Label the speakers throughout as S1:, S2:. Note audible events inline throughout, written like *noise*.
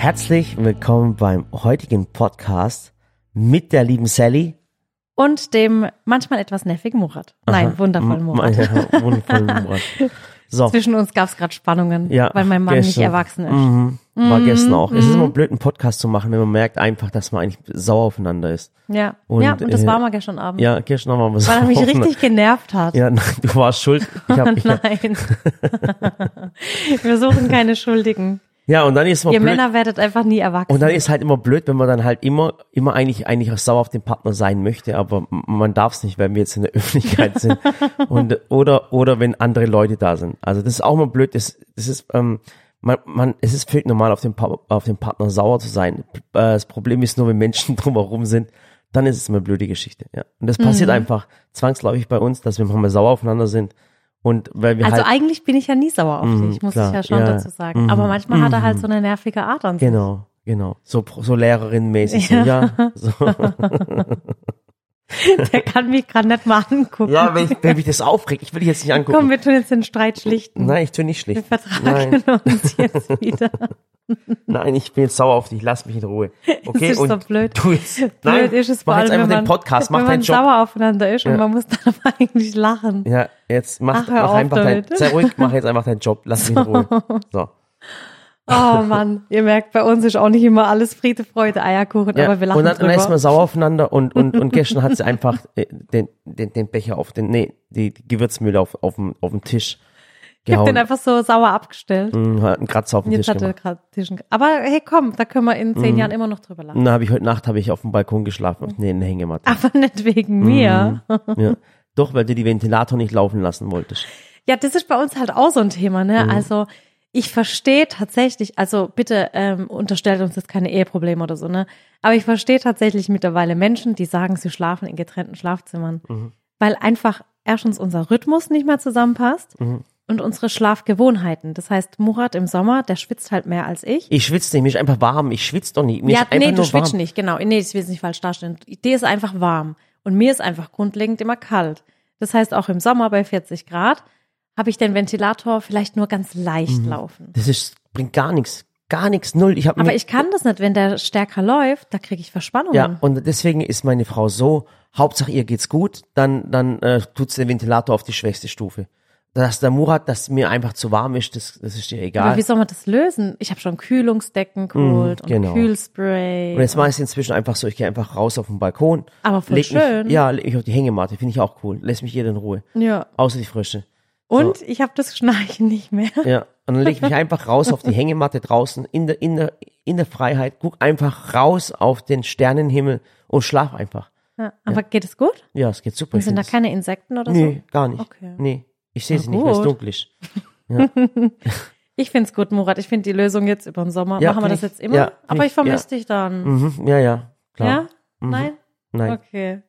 S1: Herzlich willkommen beim heutigen Podcast mit der lieben Sally.
S2: Und dem manchmal etwas nervigen Murat. Nein, wundervollen Murat. *laughs*
S1: Ja, wundervollen Murat. So,
S2: Zwischen uns gab es gerade Spannungen,
S1: Ja,
S2: weil mein Mann nicht
S1: gestern.
S2: erwachsen ist.
S1: mhm, war gestern auch. Es ist immer blöd, einen Podcast zu machen, wenn man merkt einfach, dass man eigentlich sauer aufeinander ist.
S2: Ja.
S1: Und,
S2: ja, und das
S1: äh,
S2: war mal gestern Abend.
S1: Ja, gestern haben wir
S2: Weil er mich *laughs* richtig genervt hat.
S1: Ja, nein, du warst schuld. Ich *laughs* hab, ich,
S2: Nein. Wir suchen keine Schuldigen.
S1: Ja, und dann ist man
S2: Ihr
S1: blöd.
S2: Männer werdet einfach nie erwachsen.
S1: Und dann ist halt immer blöd, wenn man dann halt immer, immer eigentlich, eigentlich auch sauer auf den Partner sein möchte, aber man darf es nicht, weil wir jetzt in der *laughs* Öffentlichkeit sind. Und, oder, oder wenn andere Leute da sind. Also das ist auch mal blöd, das, das ist, ähm, man, man, es ist völlig normal, auf den, Pa- auf den Partner sauer zu sein. Äh, Das Problem ist nur, wenn Menschen *laughs* drumherum sind, dann ist es immer eine blöde Geschichte, ja. Und das passiert
S2: Mhm.
S1: einfach zwangsläufig bei uns, dass wir manchmal sauer aufeinander sind. Und weil wir
S2: also
S1: halt,
S2: eigentlich bin ich ja nie sauer auf
S1: Mhm,
S2: dich, muss
S1: klar.
S2: ich ja schon
S1: Ja.
S2: dazu sagen.
S1: Mhm.
S2: Aber manchmal hat er halt so eine nervige Art an sich.
S1: genau, genau, so, so Lehrerin-mäßig, so, ja, *laughs* so.
S2: Der kann mich gerade nicht mal angucken.
S1: Ja, wenn, ich, wenn mich das aufregt, ich will dich jetzt nicht angucken.
S2: Komm, wir tun jetzt den Streit schlichten.
S1: Nein, ich tue nicht
S2: Wir
S1: schlicht.
S2: vertragen
S1: Nein,
S2: uns jetzt *laughs* wieder. *laughs*
S1: nein, ich bin jetzt sauer auf dich, lass mich in Ruhe. *laughs* Okay,
S2: ist so
S1: und
S2: blöd.
S1: du jetzt,
S2: Blöd
S1: nein,
S2: ist es vor
S1: mach jetzt
S2: allem,
S1: einfach
S2: wenn
S1: den
S2: man,
S1: Podcast, mach
S2: wenn man
S1: Job.
S2: sauer aufeinander ist und
S1: Ja.
S2: man muss dann aber eigentlich lachen.
S1: Ja, jetzt mach,
S2: Ach,
S1: mach einfach dein,
S2: damit.
S1: sei ruhig, mach jetzt einfach deinen Job, *laughs* lass mich in Ruhe. So.
S2: Oh Mann, ihr merkt, bei uns ist auch nicht immer alles Friede, Freude, Eierkuchen,
S1: Ja,
S2: aber wir lachen
S1: und dann, dann ist man
S2: drüber.
S1: sauer aufeinander und, und, und gestern hat sie einfach äh, den, den, den Becher auf den, nee, die, die Gewürzmühle auf, auf, dem, auf dem Tisch
S2: Ich hab den einfach so sauer abgestellt.
S1: Mhm, hat einen Kratzer auf dem
S2: Jetzt
S1: Tisch
S2: hat er
S1: gemacht.
S2: gerade Tischen. Aber hey, komm, da können wir in
S1: Mhm.
S2: zehn Jahren immer noch drüber lachen.
S1: Dann habe ich heute Nacht habe ich auf dem Balkon geschlafen, auf nee, in der Hängematte.
S2: Aber nicht wegen mir.
S1: Ja. Doch, weil du die Ventilator nicht laufen lassen wolltest.
S2: Ja, das ist bei uns halt auch so ein Thema, ne?
S1: Mhm.
S2: Also ich verstehe tatsächlich, also bitte ähm, unterstellt uns jetzt keine Eheprobleme oder so, ne? Aber ich verstehe tatsächlich mittlerweile Menschen, die sagen, sie schlafen in getrennten Schlafzimmern,
S1: Mhm.
S2: weil einfach erstens unser Rhythmus nicht mehr zusammenpasst
S1: Mhm.
S2: Und unsere Schlafgewohnheiten. Das heißt, Murat im Sommer, der schwitzt halt mehr als ich.
S1: Ich schwitze nicht, mir ist einfach warm. Ich schwitze doch nicht. Mir
S2: ja,
S1: ist
S2: nee, du schwitzt
S1: warm.
S2: nicht, genau. Nee, das will ich nicht falsch darstellen. Dir ist einfach warm und mir ist einfach grundlegend immer kalt. Das heißt, auch im Sommer bei 40 Grad habe ich den Ventilator vielleicht nur ganz leicht
S1: Mhm.
S2: laufen.
S1: Das ist, bringt gar nichts. Gar nichts, null. Ich
S2: Aber ich kann das nicht, wenn der stärker läuft, da kriege ich Verspannungen.
S1: ja, und deswegen ist meine Frau so, Hauptsache ihr geht's gut, dann, dann äh, tut sie den Ventilator auf die schwächste Stufe. Dass der Murat, dass mir einfach zu warm ist, das, das ist ihr egal.
S2: Aber wie soll man das lösen? Ich habe schon Kühlungsdecken geholt
S1: genau.
S2: und Kühlspray.
S1: Und jetzt mache ich es inzwischen einfach so, ich gehe einfach raus auf den Balkon.
S2: Aber voll schön.
S1: Mich, ja, leg mich auf die Hängematte, finde ich auch cool. Lässt mich jeder in Ruhe.
S2: ja.
S1: Außer die Frische.
S2: Und ich habe das Schnarchen nicht mehr.
S1: Ja, und dann leg ich mich *laughs* einfach raus auf die Hängematte draußen in der, in der, in der Freiheit, guck einfach raus auf den Sternenhimmel und schlaf einfach.
S2: Ja. Aber geht es gut?
S1: Ja, es geht super.
S2: Und sind da keine Insekten oder
S1: Nee, gar nicht.
S2: Okay.
S1: Nee, ich sehe
S2: Na
S1: sie nicht, weil es dunkel ist. *laughs*
S2: so? Ich find's gut, Murat. Ich finde die Lösung jetzt über den Sommer.
S1: Ja,
S2: Machen wir das
S1: ich-
S2: jetzt immer?
S1: ja,
S2: Aber
S1: ich-
S2: ich vermisse dich dann.
S1: Mhm, ja, ja, klar.
S2: Ja?
S1: Mhm.
S2: Nein?
S1: Nein.
S2: Okay.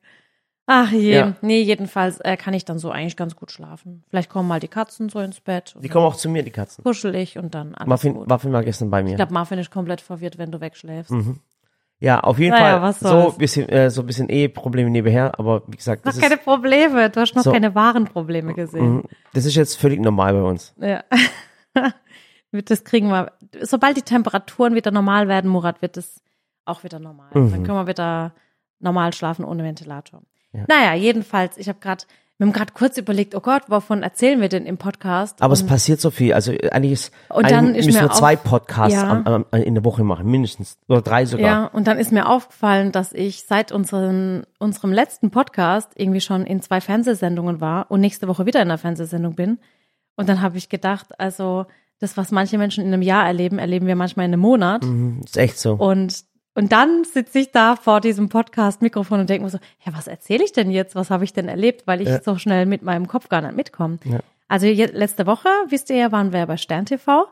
S2: Ach je.
S1: Ja.
S2: Nee, jedenfalls äh, kann ich dann so eigentlich ganz gut schlafen. Vielleicht kommen mal die Katzen so ins Bett.
S1: Die kommen auch zu mir, die Katzen.
S2: kuschel ich und dann alles
S1: Muffin,
S2: gut.
S1: Muffin war gestern bei
S2: Ich
S1: mir.
S2: glaube, Marvin ist komplett verwirrt, wenn du wegschläfst.
S1: Ja, auf jeden
S2: Naja,
S1: Fall
S2: was
S1: so
S2: soll's.
S1: bisschen, äh, so ein bisschen Eheprobleme nebenher, aber wie gesagt,
S2: Noch
S1: das
S2: keine
S1: ist,
S2: Probleme. Du hast noch
S1: So.
S2: keine wahren Probleme gesehen.
S1: mhm, das ist jetzt völlig normal bei uns.
S2: Ja. *laughs* das kriegen wir. Sobald die Temperaturen wieder normal werden, Murat, wird es auch wieder normal.
S1: Mhm.
S2: Dann können wir wieder normal schlafen ohne Ventilator.
S1: Ja.
S2: Naja, jedenfalls, ich habe gerade, wir haben gerade kurz überlegt, oh Gott, wovon erzählen wir denn im Podcast?
S1: Aber es
S2: Und-
S1: passiert so viel. Also äh, eigentlich ist,
S2: Und
S1: eigentlich
S2: dann ist
S1: müssen wir zwei Podcasts
S2: Ja.
S1: am, am, in der Woche machen, mindestens. Oder drei sogar.
S2: Ja, und dann ist mir aufgefallen, dass ich seit unseren, unserem letzten Podcast irgendwie schon in zwei Fernsehsendungen war und nächste Woche wieder in einer Fernsehsendung bin. Und dann habe ich gedacht, also das, was manche Menschen in einem Jahr erleben, erleben wir manchmal in einem Monat.
S1: Mhm, ist echt so.
S2: Und, und dann sitze ich da vor diesem Podcast-Mikrofon und denke mir so, ja, was erzähle ich denn jetzt? Was habe ich denn erlebt? Weil ich
S1: Ja.
S2: so schnell mit meinem Kopf gar nicht mitkomme.
S1: Ja.
S2: Also je, letzte Woche, wisst ihr ja, waren wir bei Stern TV.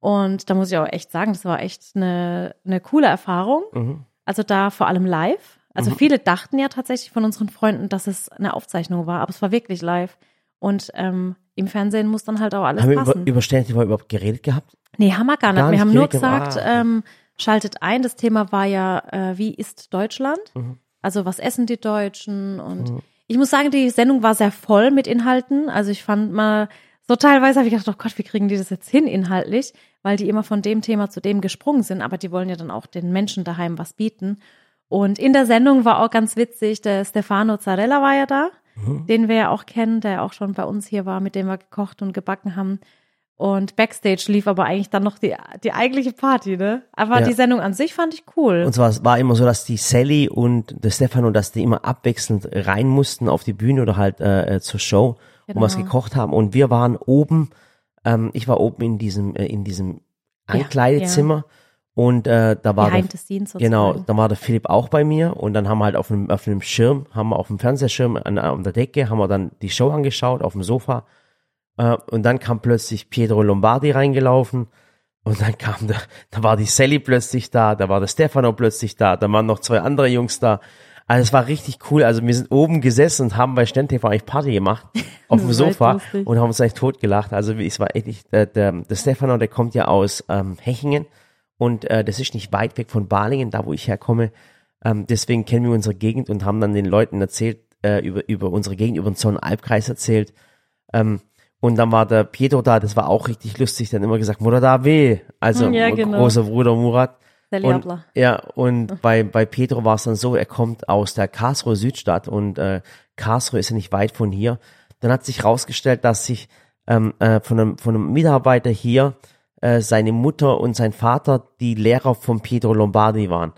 S2: Und da muss ich auch echt sagen, das war echt eine, eine coole Erfahrung.
S1: Mhm.
S2: Also da vor allem live. Also viele dachten ja tatsächlich von unseren Freunden, dass es eine Aufzeichnung war, aber es war wirklich live. Und ähm, im Fernsehen muss dann halt auch alles
S1: Haben wir über,
S2: passen.
S1: über Stern TV überhaupt geredet gehabt?
S2: nee, haben wir gar nicht.
S1: Gar
S2: wir
S1: nicht
S2: haben nur gesagt,
S1: ah.
S2: ähm, schaltet ein. Das Thema war ja, äh, wie ist Deutschland?
S1: Mhm.
S2: Also was essen die Deutschen? Und ich muss sagen, die Sendung war sehr voll mit Inhalten. Also ich fand mal so teilweise habe ich gedacht, oh Gott, wie kriegen die das jetzt hin inhaltlich? Weil die immer von dem Thema zu dem gesprungen sind, aber die wollen ja dann auch den Menschen daheim was bieten. Und in der Sendung war auch ganz witzig, der Stefano Zarella war ja da, mhm. den wir ja auch kennen, der auch schon bei uns hier war, mit dem wir gekocht und gebacken haben. Und Backstage lief aber eigentlich dann noch die, die eigentliche Party, ne? Aber ja. die Sendung an sich fand ich cool.
S1: Und zwar war immer so, dass die Sally und der Stefano, dass die immer abwechselnd rein mussten auf die Bühne oder halt äh, äh zur Show genau. und was gekocht haben. Und wir waren oben, ähm, ich war oben in diesem, äh, in diesem Ankleidezimmer. Ja, ja. Und äh, da war der, genau, da war der Philipp auch bei mir und dann haben wir halt auf einem, auf einem Schirm, haben wir auf dem Fernsehschirm an, an der Decke, haben wir dann die Show angeschaut auf dem Sofa äh, und dann kam plötzlich Pietro Lombardi reingelaufen und dann kam der, da war die Sally plötzlich da, da war der Stefano plötzlich da, da waren noch zwei andere Jungs da also es war richtig cool. Also wir sind oben gesessen und haben bei Stern TV eigentlich Party gemacht *laughs* auf dem Sofa und haben uns eigentlich totgelacht. Also es war echt, der, der, der Stefano, der kommt ja aus ähm, Hechingen und äh, das ist nicht weit weg von Balingen, da wo ich herkomme. Ähm, deswegen kennen wir unsere Gegend und haben dann den Leuten erzählt, äh, über, über unsere Gegend, über den Sonnenalbkreis erzählt. Ähm, und dann war der Pietro da, das war auch richtig lustig, hat immer gesagt, Mutter da weh. Also ja, genau. großer Bruder Murat. Und, ja, und bei, bei Pedro war es dann so, er kommt aus der Karlsruhe Südstadt und äh, Karlsruhe ist ja nicht weit von hier. Dann hat sich rausgestellt, dass sich ähm, äh, von, einem, von einem Mitarbeiter hier äh, seine Mutter und sein Vater die Lehrer von Pedro Lombardi waren.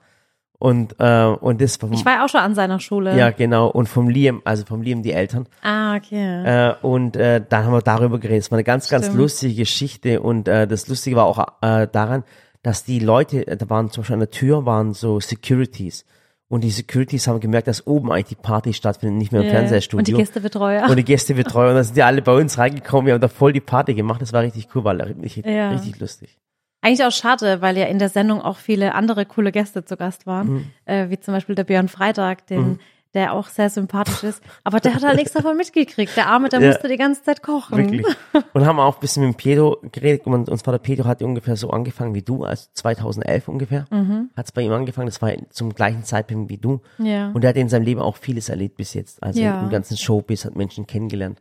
S1: Und, äh, und das vom,
S2: Ich war auch schon an seiner Schule.
S1: Ja, genau. Und vom Liam, also vom Liam die Eltern.
S2: Ah, okay.
S1: Äh, und äh, dann haben wir darüber geredet. Es war eine ganz, Stimmt. ganz lustige Geschichte. Und äh, das Lustige war auch äh, daran, dass die Leute, da waren zum Beispiel an der Tür, waren so Securities. Und die Securities haben gemerkt, dass oben eigentlich die Party stattfindet, nicht mehr im yeah. Fernsehstudio. Und
S2: die Gästebetreuer.
S1: Und die Gästebetreuer. Und dann sind die alle bei uns reingekommen. Wir haben da voll die Party gemacht. Das war richtig cool, war richtig, ja. richtig lustig.
S2: Eigentlich auch schade, weil ja in der Sendung auch viele andere coole Gäste zu Gast waren. Mhm. Äh, wie zum Beispiel der Björn Freitag, den mhm der auch sehr sympathisch ist. Aber der hat halt nichts davon mitgekriegt. Der Arme, der ja, musste die ganze Zeit kochen. Wirklich. *laughs*
S1: Und haben auch ein bisschen mit Pedro geredet. Und, und zwar der Pedro hat ungefähr so angefangen wie du, also 2011 ungefähr. Mhm. Hat es bei ihm angefangen. Das war zum gleichen Zeitpunkt wie du.
S2: Ja.
S1: Und er hat in seinem Leben auch vieles erlebt bis jetzt. Also ja. im ganzen Showbiz hat Menschen kennengelernt.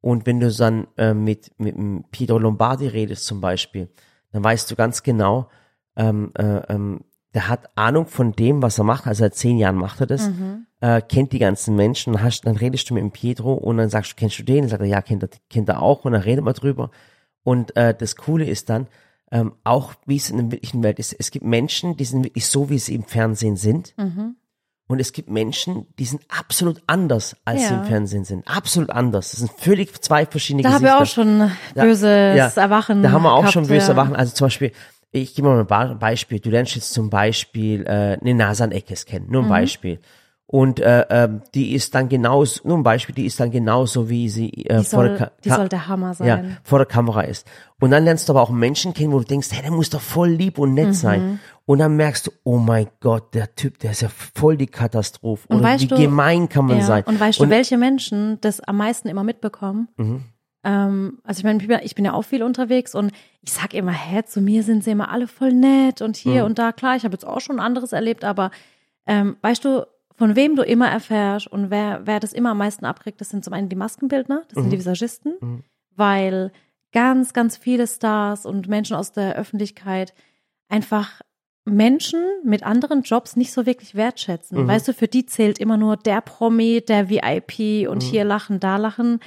S1: Und wenn du dann äh, mit, mit Pedro Lombardi redest zum Beispiel, dann weißt du ganz genau, ähm, äh, ähm, der hat Ahnung von dem, was er macht. Also seit zehn Jahren macht er das. Mhm. Äh, kennt die ganzen Menschen. Dann, hast, dann redest du mit dem Pietro und dann sagst du, kennst du den? Dann sagt er, ja, kennt er, kennt er auch. Und dann redet man drüber. Und äh, das Coole ist dann, ähm, auch wie es in der wirklichen Welt ist, es gibt Menschen, die sind wirklich so, wie sie im Fernsehen sind. Mhm. Und es gibt Menschen, die sind absolut anders, als ja. sie im Fernsehen sind. Absolut anders. Das sind völlig zwei verschiedene
S2: da
S1: Gesichter.
S2: Da haben wir auch schon böses da, ja, Erwachen.
S1: Da haben wir auch gehabt, schon böses ja. Erwachen. Also zum Beispiel, ich gebe mal ein Beispiel. Du lernst jetzt zum Beispiel äh, eine Nasan Eckes kennen, nur ein mhm. Beispiel. Und äh, ähm, die ist dann genauso, nur ein Beispiel, die ist dann genauso, wie sie äh,
S2: die vor soll, der Ka die soll der Hammer sein. Ja,
S1: vor der Kamera ist. Und dann lernst du aber auch Menschen kennen, wo du denkst, hey, der muss doch voll lieb und nett mhm. sein. Und dann merkst du, oh mein Gott, der Typ, der ist ja voll die Katastrophe. Und Oder wie du, gemein kann man ja, sein.
S2: Und weißt und, du, welche Menschen das am meisten immer mitbekommen? Mhm. Ähm, also ich meine, ich bin ja auch viel unterwegs und ich sag immer, hä, zu mir sind sie immer alle voll nett und hier mhm. und da. Klar, ich habe jetzt auch schon anderes erlebt, aber ähm, weißt du, von wem du immer erfährst und wer, wer das immer am meisten abkriegt, das sind zum einen die Maskenbildner, das mhm. sind die Visagisten, mhm. weil ganz, ganz viele Stars und Menschen aus der Öffentlichkeit einfach Menschen mit anderen Jobs nicht so wirklich wertschätzen. Mhm. Weißt du, für die zählt immer nur der Promi, der VIP und mhm. hier lachen, da lachen.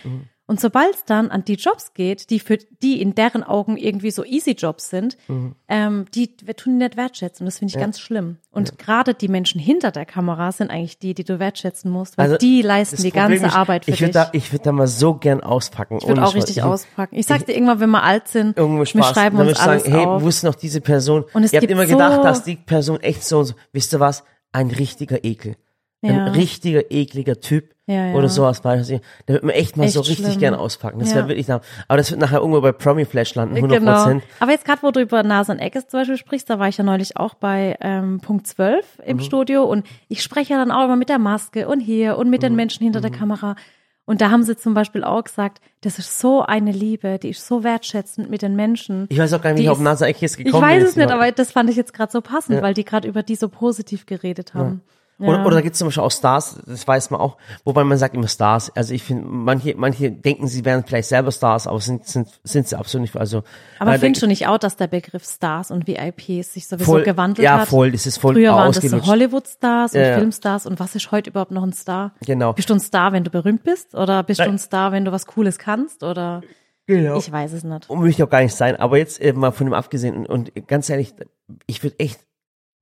S2: Und sobald es dann an die Jobs geht, die für die in deren Augen irgendwie so easy Jobs sind, mhm. ähm, die wir tun die nicht wertschätzen. Das finde ich ja. ganz schlimm. Und ja. gerade die Menschen hinter der Kamera sind eigentlich die, die du wertschätzen musst, weil also die leisten die ganze ist, Arbeit für
S1: ich dich. Da, ich würde da mal so gern auspacken.
S2: Ich würde auch richtig ich, auspacken. Ich sag dir irgendwann, wenn wir alt sind, wir schreiben uns alles
S1: sagen, hey, auf. wusste noch diese Person? Und es Ihr habt immer so gedacht, dass die Person echt so, so, wisst ihr was? Ein richtiger Ekel. Ein ja. richtiger, ekliger Typ ja, ja. oder sowas, weiß ich. Da wird man echt mal echt so richtig schlimm. gern auspacken. Das wäre wirklich da. Aber das wird nachher irgendwo bei Promi Flash landen, 100%. Genau.
S2: Aber jetzt gerade, wo du über Nase und Eckes zum Beispiel sprichst, da war ich ja neulich auch bei ähm, Punkt 12 im mhm. Studio und ich spreche ja dann auch immer mit der Maske und hier und mit mhm. den Menschen hinter mhm. der Kamera. Und da haben sie zum Beispiel auch gesagt, das ist so eine Liebe, die ist so wertschätzend mit den Menschen.
S1: Ich weiß auch gar nicht, wie ich auf Nasa Eckes gekommen bin.
S2: Ich weiß es nicht, aber das fand ich jetzt gerade so passend, weil die gerade über die so positiv geredet haben.
S1: Ja. Oder, oder da gibt es zum Beispiel auch Stars, das weiß man auch, wobei man sagt immer Stars. Also ich finde, manche, manche denken, sie wären vielleicht selber Stars, aber sind, sind, sind sie absolut nicht. Also,
S2: Aber findest du nicht auch, dass der Begriff Stars und VIPs sich sowieso
S1: voll,
S2: gewandelt
S1: ja,
S2: hat?
S1: voll, das ist voll
S2: Früher waren das so. Hollywood-Stars und
S1: Ja, ja.
S2: Filmstars und was ist heute überhaupt noch ein Star?
S1: Genau.
S2: Bist du ein Star, wenn du berühmt bist? Oder bist du
S1: Nein.
S2: ein Star, wenn du was Cooles kannst? Oder
S1: Genau.
S2: ich weiß es nicht.
S1: Und möchte ich auch gar nicht sein, aber jetzt äh, mal von dem abgesehen und, und ganz ehrlich, ich würde echt,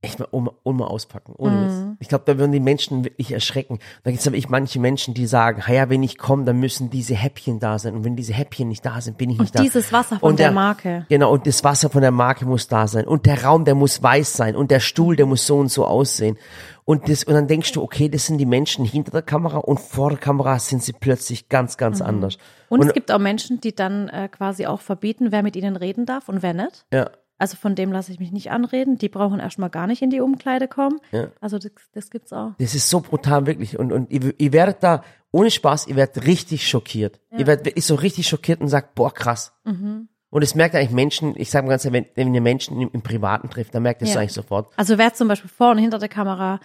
S1: echt mal Oma, Oma auspacken, ohne
S2: Mhm.
S1: Ich glaube, da würden die Menschen wirklich erschrecken. Da gibt es aber ich manche Menschen, die sagen, "Ha ja, wenn ich komme, dann müssen diese Häppchen da sein und wenn diese Häppchen nicht da sind, bin ich nicht
S2: Und
S1: da.
S2: dieses Wasser von
S1: Und
S2: der Marke.
S1: Genau, und das Wasser von der Marke muss da sein. Und der Raum, der muss weiß sein. Und der Stuhl, der muss so und so aussehen. Und das, und dann denkst du, okay, das sind die Menschen hinter der Kamera und vor der Kamera sind sie plötzlich ganz, ganz anders.
S2: Und, es gibt auch Menschen, die dann äh, quasi auch verbieten, wer mit ihnen reden darf und wer nicht.
S1: ja,
S2: Also von dem lasse ich mich nicht anreden. Die brauchen erstmal gar nicht in die Umkleide kommen.
S1: Ja.
S2: Also das, das gibt's auch.
S1: Das ist so brutal, wirklich. Und, und ihr, ihr werdet da, ohne Spaß, ihr werdet richtig schockiert. Ihr werdet wirklich so richtig schockiert und sagt, boah, krass.
S2: Mhm.
S1: Und es merkt eigentlich Menschen, ich sage mal ganz ehrlich, wenn, wenn ihr Menschen im, im Privaten trifft, dann merkt ihr es
S2: Ja.
S1: eigentlich sofort.
S2: Also wer zum Beispiel vor und hinter der Kamera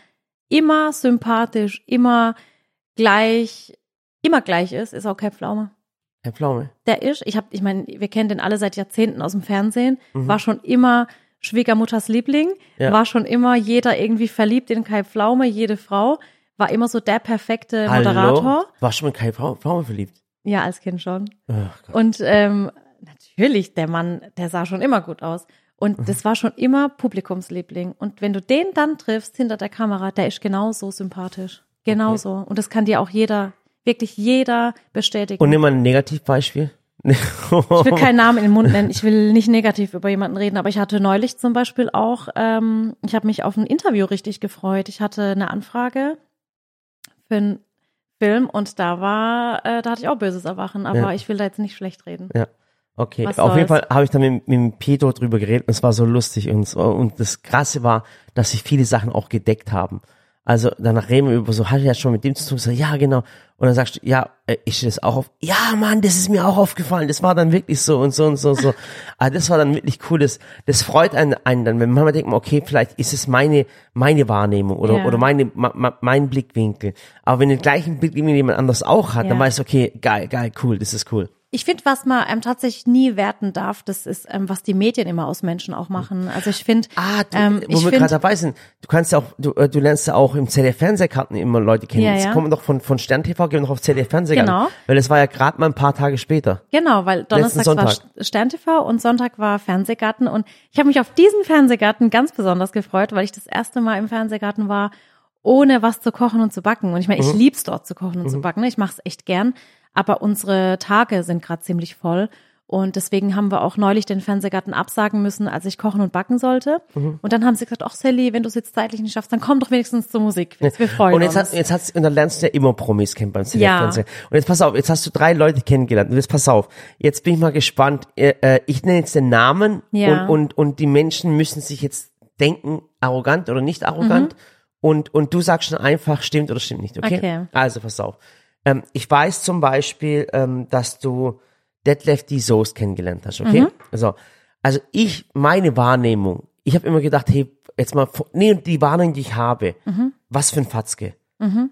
S2: immer sympathisch, immer gleich, immer gleich ist, ist auch Kai Pflaume.
S1: Herr Pflaume.
S2: Der ist, ich habe, ich meine, wir kennen den alle seit Jahrzehnten aus dem Fernsehen,
S1: Mhm.
S2: war schon immer Schwiegermutters Liebling,
S1: Ja.
S2: war schon immer jeder irgendwie verliebt in Kai Pflaume, jede Frau, war immer so der perfekte Moderator.
S1: Hallo? War schon mal Kai Pflaume, verliebt?
S2: Ja, als Kind schon. Und ähm, natürlich, der Mann, der sah schon immer gut aus. Und
S1: Mhm.
S2: das war schon immer Publikumsliebling. Und wenn du den dann triffst hinter der Kamera, der ist genauso sympathisch. Genauso. Und das kann dir auch jeder, wirklich jeder bestätigen.
S1: Und nimm mal ein Negativbeispiel.
S2: ich will keinen Namen in den Mund nennen. Ich will nicht negativ über jemanden reden, aber ich hatte neulich zum Beispiel auch, ähm, ich habe mich auf ein Interview richtig gefreut. Ich hatte eine Anfrage für einen Film und da war, äh, da hatte ich auch böses Erwachen, aber
S1: Ja.
S2: ich will da jetzt nicht schlecht reden.
S1: Ja. Okay,
S2: Was
S1: auf jeden
S2: soll's?
S1: Fall habe ich dann mit, mit dem Pedro drüber geredet und es war so lustig und, und das Krasse war, dass sich viele Sachen auch gedeckt haben. Also danach reden wir über so, hast du ja schon mit dem zu tun? Ich sag, ja, genau. Und dann sagst du, ja, äh, ist dir das auch auf? Ja, Mann, das ist mir auch aufgefallen. Das war dann wirklich so und so und so und so. Aber *laughs* das war dann wirklich cool. Das, das freut einen, einen dann, wenn man manchmal denkt, okay, vielleicht ist es meine, meine Wahrnehmung oder,
S2: Ja.
S1: oder meine, ma, ma, mein Blickwinkel. Aber wenn den gleichen Blickwinkel jemand anders auch hat, dann
S2: Ja.
S1: weißt du, okay, geil, geil, cool, das ist cool.
S2: Ich finde, was man ähm, tatsächlich nie werten darf, das ist, ähm, was die Medien immer aus Menschen auch machen. Also ich finde,
S1: Ah, du,
S2: ähm,
S1: wo wir gerade dabei sind, du kannst ja auch, du, äh, du lernst ja auch im ZDF-Fernsehkarten immer Leute kennen.
S2: Ja,
S1: Jetzt
S2: ja.
S1: kommen doch von, von Stern TV, gehen noch auf ZDF-Fernsehkarten.
S2: Genau.
S1: Weil es war ja gerade mal ein paar Tage später.
S2: Genau, weil Donnerstag war. Stern TV und Sonntag war Fernsehgarten und ich habe mich auf diesen Fernsehgarten ganz besonders gefreut, weil ich das erste Mal im Fernsehgarten war, ohne was zu kochen und zu backen. Und ich meine,
S1: Mhm.
S2: ich lieb's dort zu kochen und zu backen. Ich mache es echt gern, aber unsere Tage sind gerade ziemlich voll. Und deswegen haben wir auch neulich den Fernsehgarten absagen müssen, als ich kochen und backen sollte.
S1: Mhm.
S2: Und dann haben sie gesagt, ach Sally, wenn du es jetzt zeitlich nicht schaffst, dann komm doch wenigstens zur Musik. Wir freuen
S1: Und jetzt,
S2: uns.
S1: hat, jetzt hat's, und dann lernst du ja immer Promis kennen beim
S2: Ja.
S1: Und jetzt pass auf, jetzt hast du drei Leute kennengelernt. Und jetzt pass auf, jetzt bin ich mal gespannt. Äh, äh, ich nenne jetzt den Namen
S2: Ja.
S1: und, und, und die Menschen müssen sich jetzt denken, arrogant oder nicht arrogant. Und, und du sagst schon einfach, stimmt oder stimmt nicht, okay?
S2: Okay.
S1: Also pass auf. Ähm, ich weiß zum Beispiel, ähm, dass du Detlef D. Soest kennengelernt hast, okay? Also, also ich, meine Wahrnehmung, ich habe immer gedacht, hey, jetzt mal, nee, die Wahrnehmung, die ich habe, was für ein Fatzke.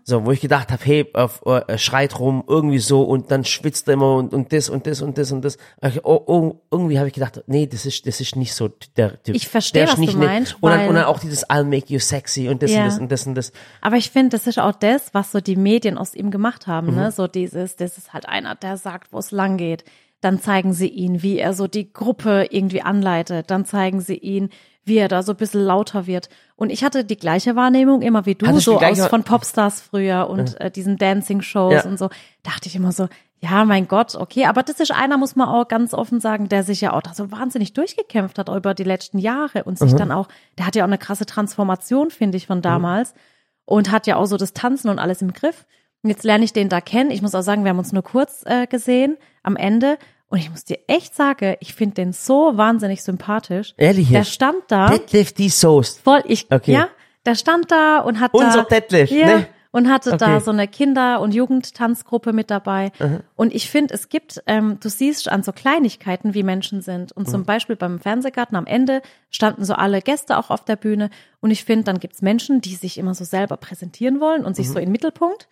S1: So, wo ich gedacht habe, hey, äh, äh, schreit rum, irgendwie so und dann schwitzt er immer und, und das und das und das und das. Ich, oh, oh, irgendwie habe ich gedacht, nee, das ist, das ist nicht so der Typ.
S2: Ich verstehe, was
S1: nicht
S2: du
S1: nett.
S2: meinst,
S1: Und dann, und dann auch dieses I'll make you sexy und das
S2: Ja.
S1: und das und das und das.
S2: Aber ich finde, das ist auch das, was so die Medien aus ihm gemacht haben,
S1: Mhm.
S2: ne? So dieses, das ist halt einer, der sagt, wo es lang geht. Dann zeigen sie ihn, wie er so die Gruppe irgendwie anleitet. Dann zeigen sie ihn, wie er da so ein bisschen lauter wird. Und ich hatte die gleiche Wahrnehmung immer wie du,
S1: du
S2: so aus von Popstars früher und äh, diesen Dancing-Shows
S1: Ja.
S2: und so. Dachte ich immer so, ja, mein Gott, okay, aber das ist einer, muss man auch ganz offen sagen, der sich ja auch da so wahnsinnig durchgekämpft hat über die letzten Jahre und
S1: Mhm.
S2: sich dann auch, der hat ja auch eine krasse Transformation, finde ich, von damals und hat ja auch so das Tanzen und alles im Griff. Und jetzt lerne ich den da kennen. Ich muss auch sagen, wir haben uns nur kurz äh, gesehen am Ende. Und ich muss dir echt sagen, ich finde den so wahnsinnig sympathisch.
S1: Ehrlich
S2: Der stand da
S1: Detlef D. Soest.
S2: voll, ich,
S1: Okay.
S2: ja, der stand da und hat
S1: Unser
S2: da,
S1: Detlef,
S2: ja,
S1: ne?
S2: und hatte da
S1: Okay.
S2: so eine Kinder- und Jugendtanzgruppe mit dabei. Und ich finde, es gibt, ähm, du siehst an so Kleinigkeiten, wie Menschen sind. Und
S1: Mhm.
S2: zum Beispiel beim Fernsehgarten am Ende standen so alle Gäste auch auf der Bühne. Und ich finde, dann gibt's Menschen, die sich immer so selber präsentieren wollen und sich
S1: Mhm.
S2: so in den Mittelpunkt.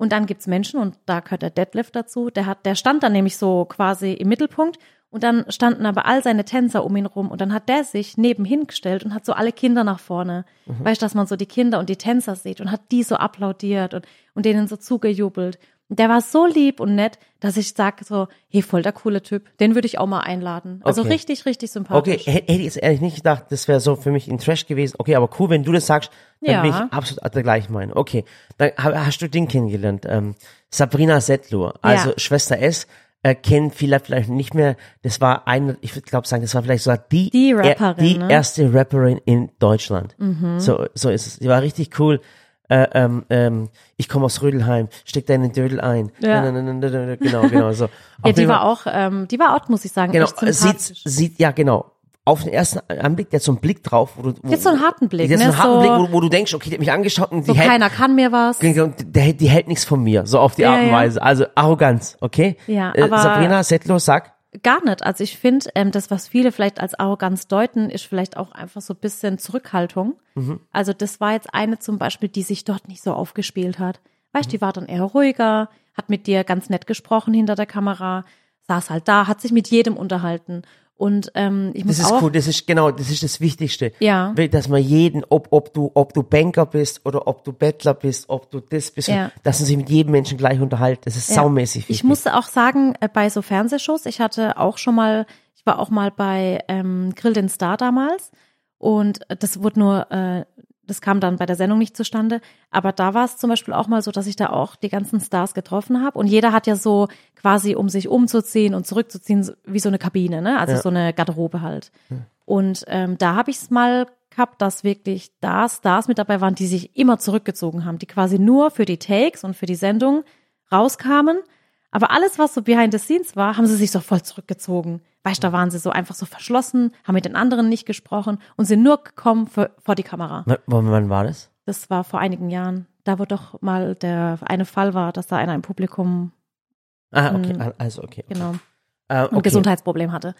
S2: Und dann gibt's Menschen, und da gehört der Deadlift dazu, der hat, der stand dann nämlich so quasi im Mittelpunkt und dann standen aber all seine Tänzer um ihn rum und dann hat der sich nebenhin gestellt und hat so alle Kinder nach vorne. Weißt du, dass man so die Kinder und die Tänzer sieht und hat die so applaudiert und, und denen so zugejubelt. Der war so lieb und nett, dass ich sage so, hey, voll der coole Typ, den würde ich auch mal einladen. Also
S1: Okay.
S2: richtig, richtig
S1: Okay,
S2: sympathisch.
S1: hätte hätte ich jetzt ehrlich nicht gedacht, das wäre so für mich ein Trash gewesen. Okay, aber cool, wenn du das sagst, dann
S2: Ja.
S1: bin ich absolut der gleichen Meinung. Okay, dann ha- hast du den kennengelernt. Ähm, Sabrina Settler, also
S2: Ja.
S1: Schwester S, äh, kennen viele vielleicht nicht mehr. Das war eine, ich würde glaube sagen, das war vielleicht sogar die,
S2: Die
S1: er-
S2: Rapperin,
S1: die
S2: ne? Mhm.
S1: erste Rapperin in Deutschland. So, so ist es. Die war richtig cool. Äh, ähm, ähm, ich komme aus Rödelheim, steck deinen Dödel ein.
S2: Ja.
S1: Na, na, na, na, na, na, Genau, genau so. *laughs*
S2: Ja, die war auch, ähm, die war auch, muss ich sagen,
S1: Genau,
S2: echt
S1: sieht, sieht, ja genau. Auf den ersten Anblick, der hat so einen Blick drauf, wo du, wo,
S2: hat so einen harten Blick,
S1: der hat so
S2: ne?
S1: einen harten
S2: So-
S1: Blick, wo, wo du denkst, okay, der hat mich angeschaut und
S2: so
S1: die hält,
S2: keiner kann mir was.
S1: der, der, die hält nichts von mir, so auf die
S2: Ja,
S1: Art und. Weise. Also Arroganz, okay?
S2: Ja,
S1: äh,
S2: aber-
S1: Sabrina Settler, sag.
S2: Gar nicht. Also ich finde, ähm, das, was viele vielleicht als Arroganz deuten, ist vielleicht auch einfach so ein bisschen Zurückhaltung.
S1: Mhm.
S2: Also das war jetzt eine zum Beispiel, die sich dort nicht so aufgespielt hat. Weißt, du, die war dann eher ruhiger, hat mit dir ganz nett gesprochen hinter der Kamera, saß halt da, hat sich mit jedem unterhalten. Und ähm, ich muss
S1: Das ist
S2: auch,
S1: cool, das ist genau, das ist das Wichtigste.
S2: Ja.
S1: Dass man jeden, ob, ob du, ob du Banker bist oder ob du Bettler bist, ob du das bist,
S2: Ja.
S1: dass man sich mit jedem Menschen gleich unterhält. Das ist
S2: Ja.
S1: saumäßig wichtig.
S2: Ich musste auch sagen, äh, bei so Fernsehshows, ich hatte auch schon mal, ich war auch mal bei ähm, Grill den Star damals und das wurde nur, äh, das kam dann bei der Sendung nicht zustande, aber da war es zum Beispiel auch mal so, dass ich da auch die ganzen Stars getroffen habe und jeder hat ja so quasi, um sich umzuziehen und zurückzuziehen, wie so eine Kabine, ne? also so eine Garderobe halt. Und ähm, da habe ich es mal gehabt, dass wirklich da Stars mit dabei waren, die sich immer zurückgezogen haben, die quasi nur für die Takes und für die Sendung rauskamen. Aber alles, was so behind the scenes war, haben sie sich so voll zurückgezogen. Weißt du, da waren sie so einfach so verschlossen, haben mit den anderen nicht gesprochen und sind nur gekommen für, vor die Kamera.
S1: W- wann, war das?
S2: Das war vor einigen Jahren. Da wo doch mal der eine Fall war, dass da einer im Publikum
S1: Ah, okay,
S2: Mhm.
S1: ah, also okay. okay.
S2: genau
S1: Äh,
S2: ein
S1: okay.
S2: Gesundheitsproblem hatte.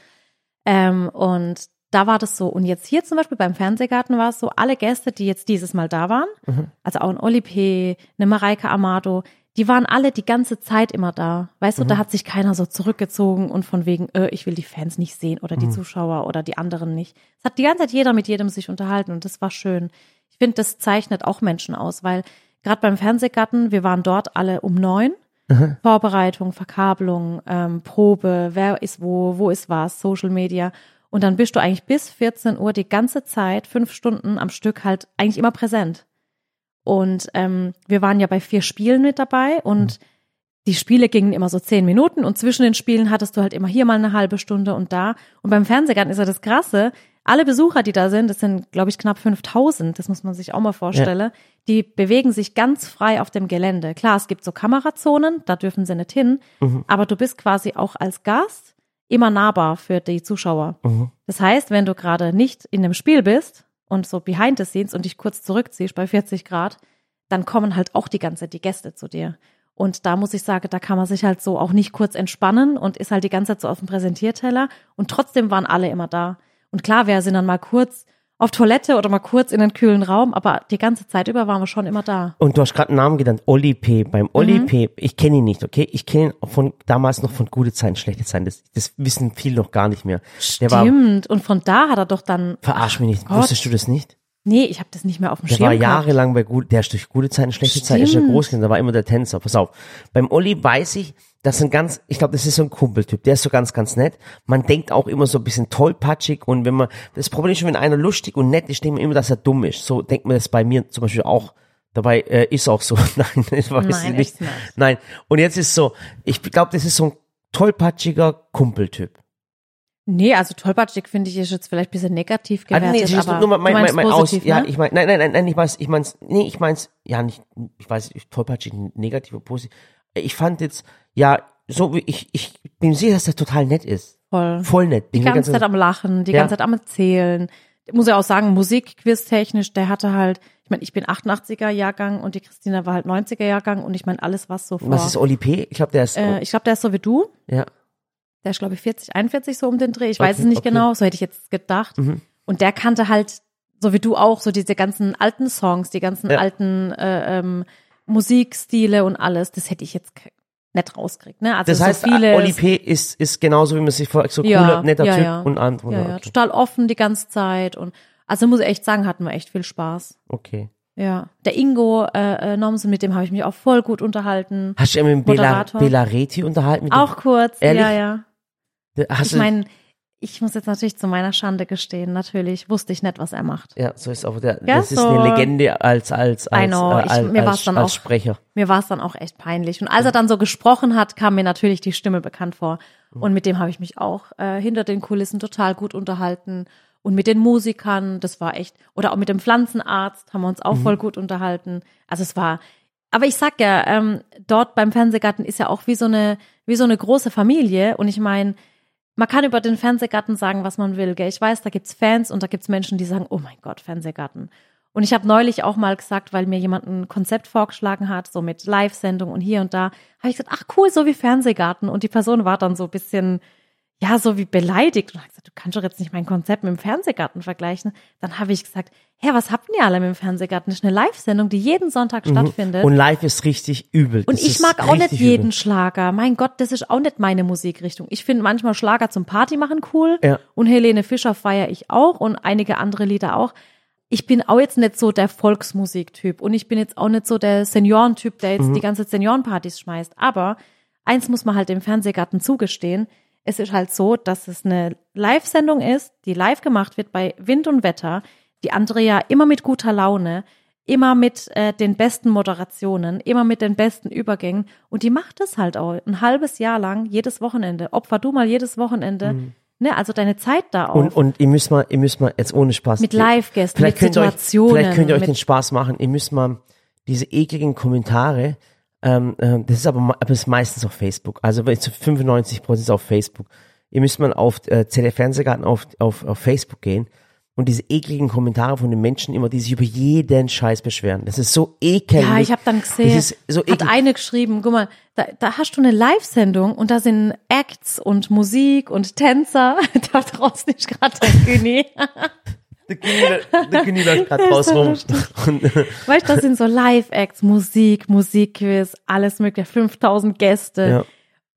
S2: Ähm, und da war das so. Und jetzt hier zum Beispiel beim Fernsehgarten war es so, alle Gäste, die jetzt dieses Mal da waren,
S1: Mhm.
S2: also auch ein Oli P., eine Mareike Amado, die waren alle die ganze Zeit immer da. Weißt
S1: Mhm.
S2: du, da hat sich keiner so zurückgezogen und von wegen, äh, ich will die Fans nicht sehen oder die
S1: Mhm.
S2: Zuschauer oder die anderen nicht. Es hat die ganze Zeit jeder mit jedem sich unterhalten und das war schön. Ich finde, das zeichnet auch Menschen aus, weil gerade beim Fernsehgarten, wir waren dort alle um neun. Vorbereitung, Verkabelung, ähm, Probe, wer ist wo, wo ist was, Social Media. Und dann bist du eigentlich bis 14 Uhr die ganze Zeit, fünf Stunden am Stück halt eigentlich immer präsent. Und ähm, wir waren ja bei vier Spielen mit dabei und die Spiele gingen immer so zehn Minuten und zwischen den Spielen hattest du halt immer hier mal eine halbe Stunde und da. Und beim Fernsehgarten ist ja das Krasse, alle Besucher, die da sind, das sind, glaube ich, knapp 5000, das muss man sich auch mal vorstellen, die bewegen sich ganz frei auf dem Gelände. Klar, es gibt so Kamerazonen, da dürfen sie nicht hin, aber du bist quasi auch als Gast immer nahbar für die Zuschauer.
S1: Mhm.
S2: Das heißt, wenn du gerade nicht in dem Spiel bist und so behind the scenes und dich kurz zurückziehst bei 40 Grad, dann kommen halt auch die ganze Zeit die Gäste zu dir. Und da muss ich sagen, da kann man sich halt so auch nicht kurz entspannen und ist halt die ganze Zeit so auf dem Präsentierteller. Und trotzdem waren alle immer da. Und klar, wir sind dann mal kurz auf Toilette oder mal kurz in den kühlen Raum, aber die ganze Zeit über waren wir schon immer da.
S1: Und du hast gerade einen Namen genannt, Oli P. Beim Oli
S2: Mhm.
S1: P. Ich kenne ihn nicht, okay? Ich kenne ihn von damals noch von gute Zeiten, schlechte Zeiten. Das, das wissen viele noch gar nicht mehr. Der war,
S2: Stimmt. Und von da hat er doch dann.
S1: verarsch mich nicht.
S2: Gott.
S1: Wusstest du das nicht?
S2: Nee, ich habe das nicht mehr auf dem
S1: Der
S2: Schirm.
S1: war
S2: gehabt.
S1: jahrelang bei gut, der ist durch gute Zeiten, schlechte Zeiten, ist der
S2: Stimmt.
S1: Großkind, der war immer der Tänzer. Pass auf. Beim Olli weiß ich, das ist ein ganz, ich glaube, das ist so ein Kumpeltyp, der ist so ganz, ganz nett. Man denkt auch immer so ein bisschen tollpatschig und wenn man, das Problem ist schon, wenn einer lustig und nett ist, denkt man immer, dass er dumm ist. So denkt man das bei mir zum Beispiel auch. Dabei äh, ist auch so. *laughs* Nein, ich weiß
S2: Nein,
S1: nicht.
S2: nicht.
S1: Nein. Und jetzt ist so, ich glaube, das ist so ein tollpatschiger Kumpeltyp.
S2: Nee, also tollpatschig finde ich ist jetzt vielleicht ein bisschen negativ
S1: Ah,
S2: gewertet,
S1: nee, das ist
S2: aber
S1: nur mein,
S2: du
S1: mein,
S2: meinst
S1: mein, mein
S2: positiv,
S1: Aus, ja,
S2: ne?
S1: ich meine, nein, nein, nein, nein, ich weiß, ich mein's, nee, ich mein's, ja, nicht, ich weiß, nicht, tollpatschig, negativ oder positiv. Ich fand jetzt, ja, so wie, ich, ich bin sicher, dass der total nett ist.
S2: Voll.
S1: Voll nett.
S2: Die
S1: Bin
S2: ganze
S1: ganz-
S2: Zeit am Lachen, die
S1: Ja.
S2: ganze Zeit am Erzählen. muss ja auch sagen, Musikquiz technisch, der hatte halt, ich meine, ich bin 88er Jahrgang und die Christina war halt 90er Jahrgang und ich meine, alles was so vor.
S1: Was ist Oli P? Ich glaube, der ist.
S2: äh, ich glaube, der ist so wie du.
S1: ja.
S2: Der ist, glaube ich, 40, 41 so um den Dreh. Ich weiß
S1: Okay,
S2: es nicht
S1: okay.
S2: genau, so hätte ich jetzt gedacht.
S1: Mhm.
S2: Und der kannte halt, so wie du auch, so diese ganzen alten Songs, die ganzen
S1: Ja.
S2: alten äh, ähm, Musikstile und alles. Das hätte ich jetzt nicht rauskriegt. Ne? Also
S1: Das heißt,
S2: so viele,
S1: Oli P. ist, ist genauso, wie man sich vorstellt, so
S2: Ja,
S1: cooler, netter
S2: ja,
S1: Typ
S2: ja.
S1: und andere.
S2: ja, ja, total offen die ganze Zeit. Und also muss ich echt sagen, hatten wir echt viel Spaß.
S1: Okay.
S2: Ja. Der Ingo äh, äh, Nomsen, mit dem habe ich mich auch voll gut unterhalten.
S1: Hast du dich mit Bela,
S2: Moderator.
S1: Bela Reti unterhalten? Mit
S2: Auch kurz,
S1: Ehrlich?
S2: ja, ja.
S1: dem, hast
S2: Ich meine, ich muss jetzt natürlich zu meiner Schande gestehen, natürlich wusste ich nicht, was er macht.
S1: Ja, so ist aber der,
S2: Ja,
S1: das ist
S2: so.
S1: eine Legende als, als, als,
S2: I know.
S1: äh,
S2: Ich-
S1: als,
S2: mir war's
S1: als,
S2: dann
S1: als
S2: auch-
S1: Sprecher.
S2: Mir war es dann auch echt peinlich. Und als er dann so gesprochen hat, kam mir natürlich die Stimme bekannt vor. Und mit dem habe ich mich auch äh, hinter den Kulissen total gut unterhalten. Und mit den Musikern, das war echt, oder auch mit dem Pflanzenarzt haben wir uns auch voll gut unterhalten. Also es war, aber ich sag ja, ähm, dort beim Fernsehgarten ist ja auch wie so eine, wie so eine große Familie. Und ich meine, man kann über den Fernsehgarten sagen, was man will. Gell? Ich weiß, da gibt's Fans und da gibt's Menschen, die sagen, oh mein Gott, Fernsehgarten. Und ich habe neulich auch mal gesagt, weil mir jemand ein Konzept vorgeschlagen hat, so mit Live-Sendung und hier und da, habe ich gesagt, ach cool, so wie Fernsehgarten. Und die Person war dann so ein bisschen, ja, so wie beleidigt. Und hat gesagt, du kannst doch jetzt nicht mein Konzept mit dem Fernsehgarten vergleichen. Dann habe ich gesagt, hä, was habt ihr alle mit dem Fernsehgarten? Das ist eine Live-Sendung, die jeden Sonntag stattfindet.
S1: Mhm. Und live ist richtig übel.
S2: Und
S1: Das
S2: ich mag auch nicht jeden
S1: Übel.
S2: Schlager. Mein Gott, das ist auch nicht meine Musikrichtung. Ich finde manchmal Schlager zum Party machen cool.
S1: Ja.
S2: Und Helene Fischer feiere ich auch und einige andere Lieder auch. Ich bin auch jetzt nicht so der Volksmusiktyp und ich bin jetzt auch nicht so der Seniorentyp, der
S1: Mhm.
S2: jetzt die ganze Seniorenpartys schmeißt. Aber eins muss man halt dem Fernsehgarten zugestehen. Es ist halt so, dass es eine Live-Sendung ist, die live gemacht wird bei Wind und Wetter. Die Andrea immer mit guter Laune, immer mit äh, den besten Moderationen, immer mit den besten Übergängen. Und die macht es halt auch ein halbes Jahr lang, jedes Wochenende. Opfer du mal jedes Wochenende. Ne, also deine Zeit da auf.
S1: Mhm. Und, und ihr müsst mal, ihr müsst mal jetzt ohne Spaß.
S2: Mit Live-Gästen, mit
S1: ihr euch,
S2: Situationen,
S1: Vielleicht könnt ihr euch den Spaß machen. Ihr müsst mal diese ekligen Kommentare, ähm, ähm, das ist aber, aber ist meistens auf Facebook. Also zu 95 Prozent ist auf Facebook. Ihr müsst mal auf äh, ZDF Fernsehgarten auf, auf, auf Facebook gehen und diese ekligen Kommentare von den Menschen immer, die sich über jeden Scheiß beschweren. Das ist so ekelhaft.
S2: Ja, ich habe dann gesehen,
S1: Das ist so
S2: hat
S1: eklig.
S2: eine geschrieben, guck mal, da, da hast du eine Live-Sendung und da sind Acts und Musik und Tänzer. *laughs* Da draußen ist gerade *laughs* der Güni.
S1: Der Güni läuft gerade raus rum. äh,
S2: Weißt du, das sind so Live-Acts, Musik, Musikquiz, alles mögliche, 5000 Gäste.
S1: ja.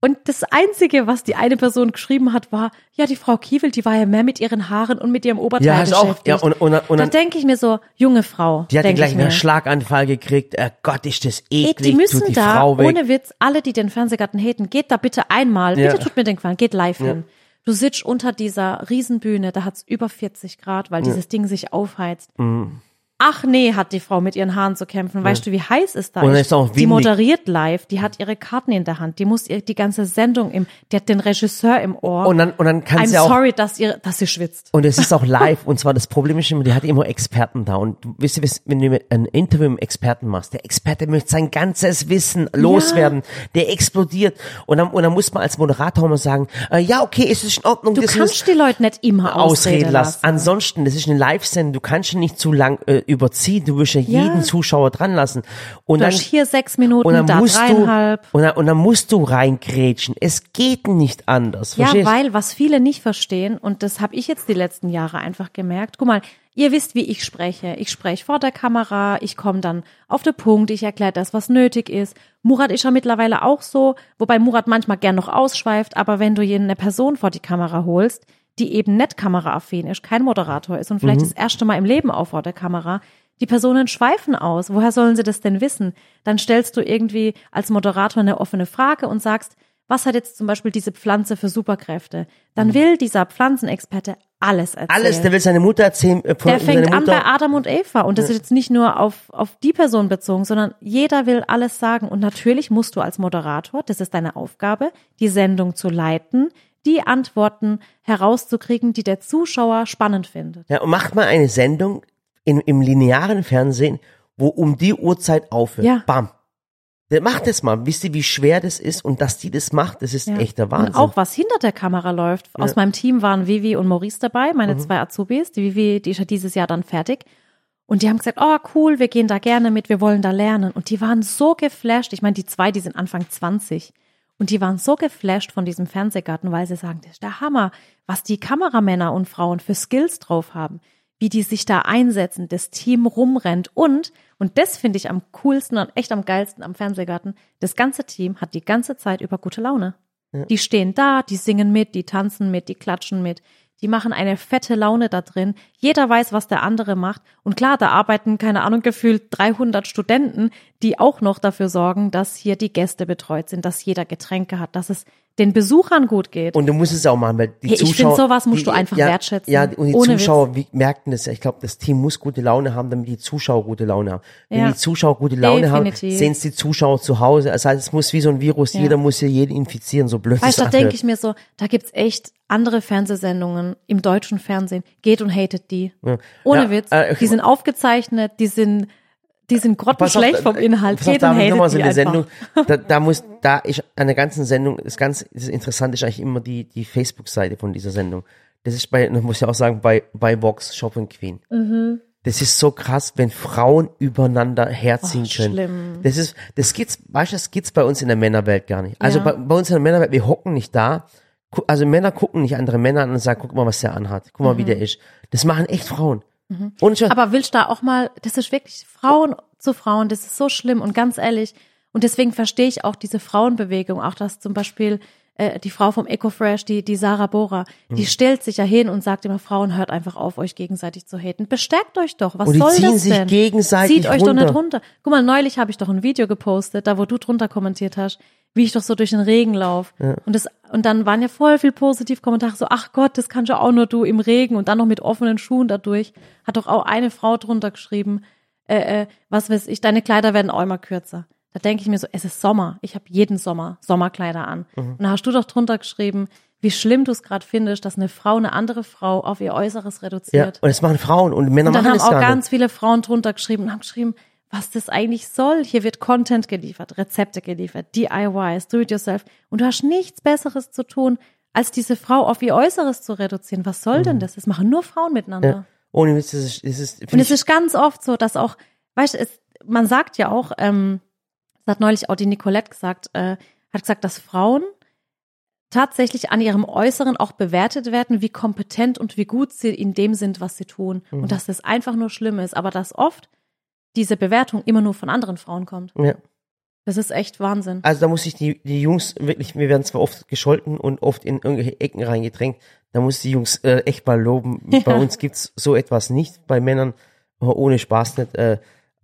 S2: Und das Einzige, was die eine Person geschrieben hat, war, ja, die Frau Kiewel, die war ja mehr mit ihren Haaren und mit ihrem Oberteil
S1: Ja, hast auch,
S2: beschäftigt.
S1: ja, und, und, und
S2: da
S1: dann,
S2: denke ich mir so, junge Frau,
S1: die hat gleich
S2: ich
S1: einen. Schlaganfall gekriegt. Äh, Gott, ist das eklig.
S2: die müssen
S1: die
S2: da, ohne Witz, alle, die den Fernsehgarten haten, geht da bitte einmal,
S1: Ja.
S2: bitte tut mir den Gefallen, geht live hin. Du sitzt unter dieser Riesenbühne, da hat's über 40 Grad, weil dieses Ding sich aufheizt.
S1: Mhm.
S2: Ach nee, hat die Frau mit ihren Haaren zu kämpfen. Weißt du, wie heiß es da
S1: Und es
S2: ist?
S1: ist auch
S2: die
S1: windig.
S2: moderiert live, die hat ihre Karten in der Hand, die muss ihr die ganze Sendung im, die hat den Regisseur im Ohr.
S1: Und dann, und dann kann
S2: I'm
S1: sie auch,
S2: sorry, dass ihr, dass sie schwitzt.
S1: und es ist auch *laughs* live. Und zwar das Problem ist immer, die hat immer Experten da. Und du, wisst ihr, wenn du ein Interview mit einem Experten machst, der Experte möchte sein ganzes Wissen loswerden. Der explodiert. Und dann, und dann muss man als Moderator mal sagen, äh, ja, okay, es ist in Ordnung.
S2: Du
S1: das
S2: kannst die Leute nicht immer
S1: ausreden
S2: ausreden
S1: lassen.
S2: lassen.
S1: Ansonsten, das ist eine Live-Sendung. Du kannst ihn nicht zu lang äh, überziehen. Du wirst ja,
S2: Ja.
S1: jeden Zuschauer dran lassen. Und
S2: Du
S1: dann,
S2: hier sechs Minuten,
S1: und dann
S2: da
S1: musst du,
S2: dreieinhalb.
S1: und dann, und dann musst du reingrätschen. Es geht nicht anders.
S2: Ja,
S1: Verstehst?
S2: weil was viele nicht verstehen, und das habe ich jetzt die letzten Jahre einfach gemerkt, guck mal, ihr wisst, wie ich spreche. Ich spreche vor der Kamera, ich komme dann auf den Punkt, ich erkläre das, was nötig ist. Murat ist ja mittlerweile auch so, wobei Murat manchmal gern noch ausschweift, aber wenn du eine Person vor die Kamera holst, die eben nicht kameraaffin ist, kein Moderator ist und vielleicht das erste Mal im Leben auch vor der Kamera, die Personen schweifen aus. Woher sollen sie das denn wissen? Dann stellst du irgendwie als Moderator eine offene Frage und sagst, was hat jetzt zum Beispiel diese Pflanze für Superkräfte? Dann will dieser Pflanzenexperte alles erzählen.
S1: Alles, der will seine Mutter erzählen. Äh, von
S2: Der fängt
S1: seiner
S2: an
S1: Mutter.
S2: bei Adam und Eva und das ist jetzt nicht nur auf, auf die Person bezogen, sondern jeder will alles sagen und natürlich musst du als Moderator, das ist deine Aufgabe, die Sendung zu leiten, die Antworten herauszukriegen, die der Zuschauer spannend findet.
S1: Ja, und macht mal eine Sendung in, im linearen Fernsehen, wo um die Uhrzeit aufhört.
S2: Ja.
S1: Bam. Macht das mal. Wisst ihr, wie schwer das ist und dass die das macht, das ist
S2: Ja.
S1: echt der Wahnsinn.
S2: Und auch was hinter der Kamera läuft. Aus meinem Team waren Vivi und Maurice dabei,
S1: Mhm.
S2: meine zwei Azubis. Die Vivi, die ist ja dieses Jahr dann fertig. Und die haben gesagt, oh cool, wir gehen da gerne mit, wir wollen da lernen. Und die waren so geflasht. Ich meine, die zwei, die sind Anfang 20. Und die waren so geflasht von diesem Fernsehgarten, weil sie sagen, das ist der Hammer, was die Kameramänner und Frauen für Skills drauf haben, wie die sich da einsetzen, das Team rumrennt und, und das finde ich am coolsten und echt am geilsten am Fernsehgarten, das ganze Team hat die ganze Zeit über gute Laune. Die stehen da, die singen mit, die tanzen mit, die klatschen mit. Die machen eine fette Laune da drin. Jeder weiß, was der andere macht. Und klar, da arbeiten, keine Ahnung, gefühlt 300 Studenten, die auch noch dafür sorgen, dass hier die Gäste betreut sind, dass jeder Getränke hat, dass es den Besuchern gut geht.
S1: Und du musst es auch machen, weil die
S2: Hey, ich
S1: Zuschauer.
S2: find, sowas musst
S1: die,
S2: du einfach
S1: ja,
S2: wertschätzen.
S1: Ja, und die Zuschauer wie, merken das ja. Ich glaube, das Team muss gute Laune haben, damit die Zuschauer gute Laune haben. Wenn
S2: Ja.
S1: die Zuschauer gute Laune
S2: Definitiv.
S1: haben, sehen es die Zuschauer zu Hause. Das heißt, es muss wie so ein Virus,
S2: Ja.
S1: jeder muss hier jeden infizieren, so blöd
S2: Weißt du,
S1: es
S2: da denke ich mir so, da gibt's echt andere Fernsehsendungen im deutschen Fernsehen. Geht und hatet die. Ohne Witz.
S1: äh.
S2: Die sind aufgezeichnet, die sind, die sind grottenschlecht vom
S1: äh,
S2: Inhalt.
S1: pass auf, da habe ich nochmal so eine. Sendung. Da, da muss, da ist an der ganzen Sendung, das ganz das Interessante ist eigentlich immer die, die Facebook-Seite von dieser Sendung. Das ist bei, muss ich auch sagen, bei, bei Vox Shopping Queen.
S2: Mhm.
S1: Das ist so krass, wenn Frauen übereinander herziehen
S2: Oh,
S1: können.
S2: schlimm.
S1: Das ist, das gibt's, weißt du, das gibt's bei uns in der Männerwelt gar nicht. Also
S2: Ja.
S1: bei, bei uns in der Männerwelt, wir hocken nicht da. Also Männer gucken nicht andere Männer an und sagen, guck mal, was der anhat. Guck mal, wie der ist. Das machen echt Frauen. Und schon,
S2: Mhm. Aber willst du da auch mal, das ist wirklich Frauen zu Frauen, das ist so schlimm und ganz ehrlich. Und deswegen verstehe ich auch diese Frauenbewegung, auch dass zum Beispiel äh, die Frau vom EcoFresh, die, die Sarah Bora,
S1: Mhm.
S2: die stellt sich ja hin und sagt immer, Frauen, hört einfach auf, euch gegenseitig zu haten. Bestärkt euch doch. Was
S1: Und die
S2: soll
S1: ziehen
S2: das
S1: sich
S2: denn?
S1: gegenseitig
S2: Zieht euch doch
S1: runter.
S2: nicht runter. Guck mal, neulich habe ich doch ein Video gepostet, da wo du drunter kommentiert hast, wie ich doch so durch den Regen lauf. Und das, und dann waren ja voll viel Positivkommentare, so, ach Gott, das kannst ja auch nur du im Regen und dann noch mit offenen Schuhen dadurch. Hat doch auch eine Frau drunter geschrieben, äh, äh, was weiß ich, deine Kleider werden auch immer kürzer. Da denke ich mir so, es ist Sommer. Ich habe jeden Sommer Sommerkleider an.
S1: Mhm.
S2: Und da hast du doch drunter geschrieben, wie schlimm du es gerade findest, dass eine Frau eine andere Frau auf ihr Äußeres
S1: ja,
S2: reduziert.
S1: und das machen Frauen und Männer
S2: Und dann
S1: machen
S2: haben
S1: das
S2: auch
S1: gar
S2: ganz
S1: nicht.
S2: viele Frauen drunter geschrieben und haben geschrieben, was das eigentlich soll. Hier wird Content geliefert, Rezepte geliefert, DIYs, do it yourself. Und du hast nichts Besseres zu tun, als diese Frau auf ihr Äußeres zu reduzieren. Was soll denn das? Das machen nur Frauen miteinander.
S1: Mhm. Ja. Ohne Witz, das ist, das ist,
S2: Und es ist ganz oft so, dass auch, weißt du, es, man sagt ja auch, ähm, das hat neulich auch die Nicolette gesagt, äh, hat gesagt, dass Frauen tatsächlich an ihrem Äußeren auch bewertet werden, wie kompetent und wie gut sie in dem sind, was sie tun.
S1: Mhm.
S2: Und dass das einfach nur schlimm ist, aber dass oft diese Bewertung immer nur von anderen Frauen kommt.
S1: ja.
S2: Das ist echt Wahnsinn.
S1: Also da muss ich die, die Jungs wirklich, wir werden zwar oft gescholten und oft in irgendwelche Ecken reingedrängt, da muss ich die Jungs äh, echt mal loben. Bei
S2: Ja. *laughs*
S1: uns gibt's so etwas nicht, bei Männern ohne Spaß nicht. Äh,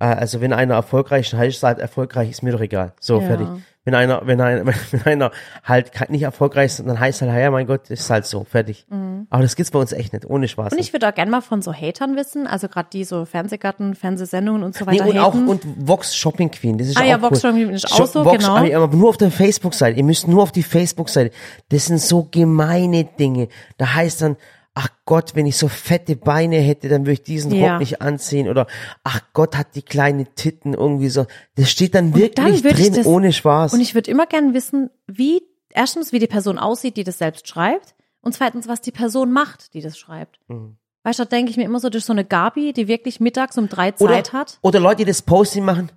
S1: also wenn einer erfolgreich ist, heißt es halt erfolgreich, ist mir doch egal. So,
S2: Ja.
S1: fertig. Wenn einer, wenn einer, *laughs* wenn einer halt nicht erfolgreich ist, dann heißt halt, ja mein Gott, ist halt so, fertig. Aber das gibt's bei uns echt nicht, ohne Spaß.
S2: Mhm. Und ich würde auch gerne mal von so Hatern wissen, also gerade die so Fernsehgarten, Fernsehsendungen und so
S1: Nee,
S2: weiter
S1: und auch
S2: haten.
S1: und Vox Shopping Queen, das ist
S2: Ah
S1: auch
S2: ja, Vox
S1: cool.
S2: Shopping Queen ist auch so,
S1: Vox,
S2: genau.
S1: aber- aber nur auf der Facebook-Seite. Ihr müsst nur auf die Facebook-Seite. Das sind so gemeine Dinge. Da heißt dann, ach Gott, wenn ich so fette Beine hätte, dann würde ich diesen
S2: Ja.
S1: Rock nicht anziehen. Oder ach Gott, hat die kleine Titten irgendwie so. Das steht dann
S2: dann
S1: wirklich
S2: ich
S1: drin,
S2: das-
S1: ohne Spaß.
S2: Und ich würde immer gerne wissen, wie, erstens, wie die Person aussieht, die das selbst schreibt. Und zweitens, was die Person macht, die das schreibt.
S1: Mhm.
S2: Weißt du, da denke ich mir immer so, ist so eine Gabi, die wirklich mittags um drei
S1: oder,
S2: Zeit hat.
S1: oder Leute, die das Posting machen,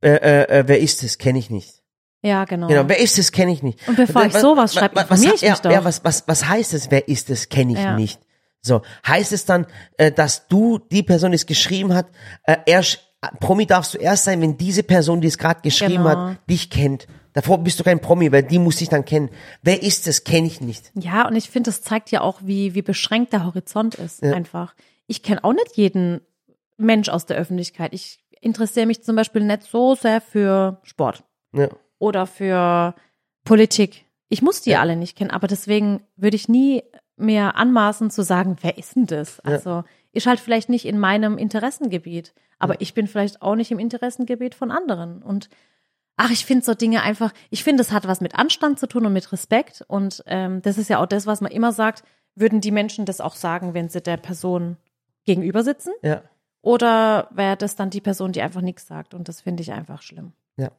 S1: äh, äh, äh, wer ist das? Kenne ich nicht.
S2: Ja, genau.
S1: Genau, wer ist das, kenne ich nicht.
S2: Und bevor ich sowas schreibe,
S1: was,
S2: informiere ich
S1: ja,
S2: mich doch.
S1: Ja, was, was, was heißt es, wer ist das, kenne ich
S2: Ja.
S1: nicht. So, heißt es dann, äh, dass du, die Person, die es geschrieben hat, äh, erst, Promi darfst du erst sein, wenn diese Person, die es gerade geschrieben
S2: Genau.
S1: hat, dich kennt. Davor bist du kein Promi, weil die muss dich dann kennen. Wer ist das, kenne ich nicht.
S2: Ja, und ich finde, das zeigt ja auch, wie, wie beschränkt der Horizont ist, einfach. Ich kenne auch nicht jeden Mensch aus der Öffentlichkeit. Ich interessiere mich zum Beispiel nicht so sehr für Sport
S1: Ja.
S2: Oder für Politik. Ich muss die alle nicht kennen, aber deswegen würde ich nie mir anmaßen zu sagen, wer ist denn das? Also ist halt vielleicht nicht in meinem Interessengebiet, aber ich bin vielleicht auch nicht im Interessengebiet von anderen. Und ach, ich finde so Dinge einfach, ich finde, es hat was mit Anstand zu tun und mit Respekt. Und ähm, das ist ja auch das, was man immer sagt, würden die Menschen das auch sagen, wenn sie der Person gegenüber sitzen?
S1: Ja.
S2: Oder wäre das dann die Person, die einfach nichts sagt? Und das finde ich einfach schlimm.
S1: Ja.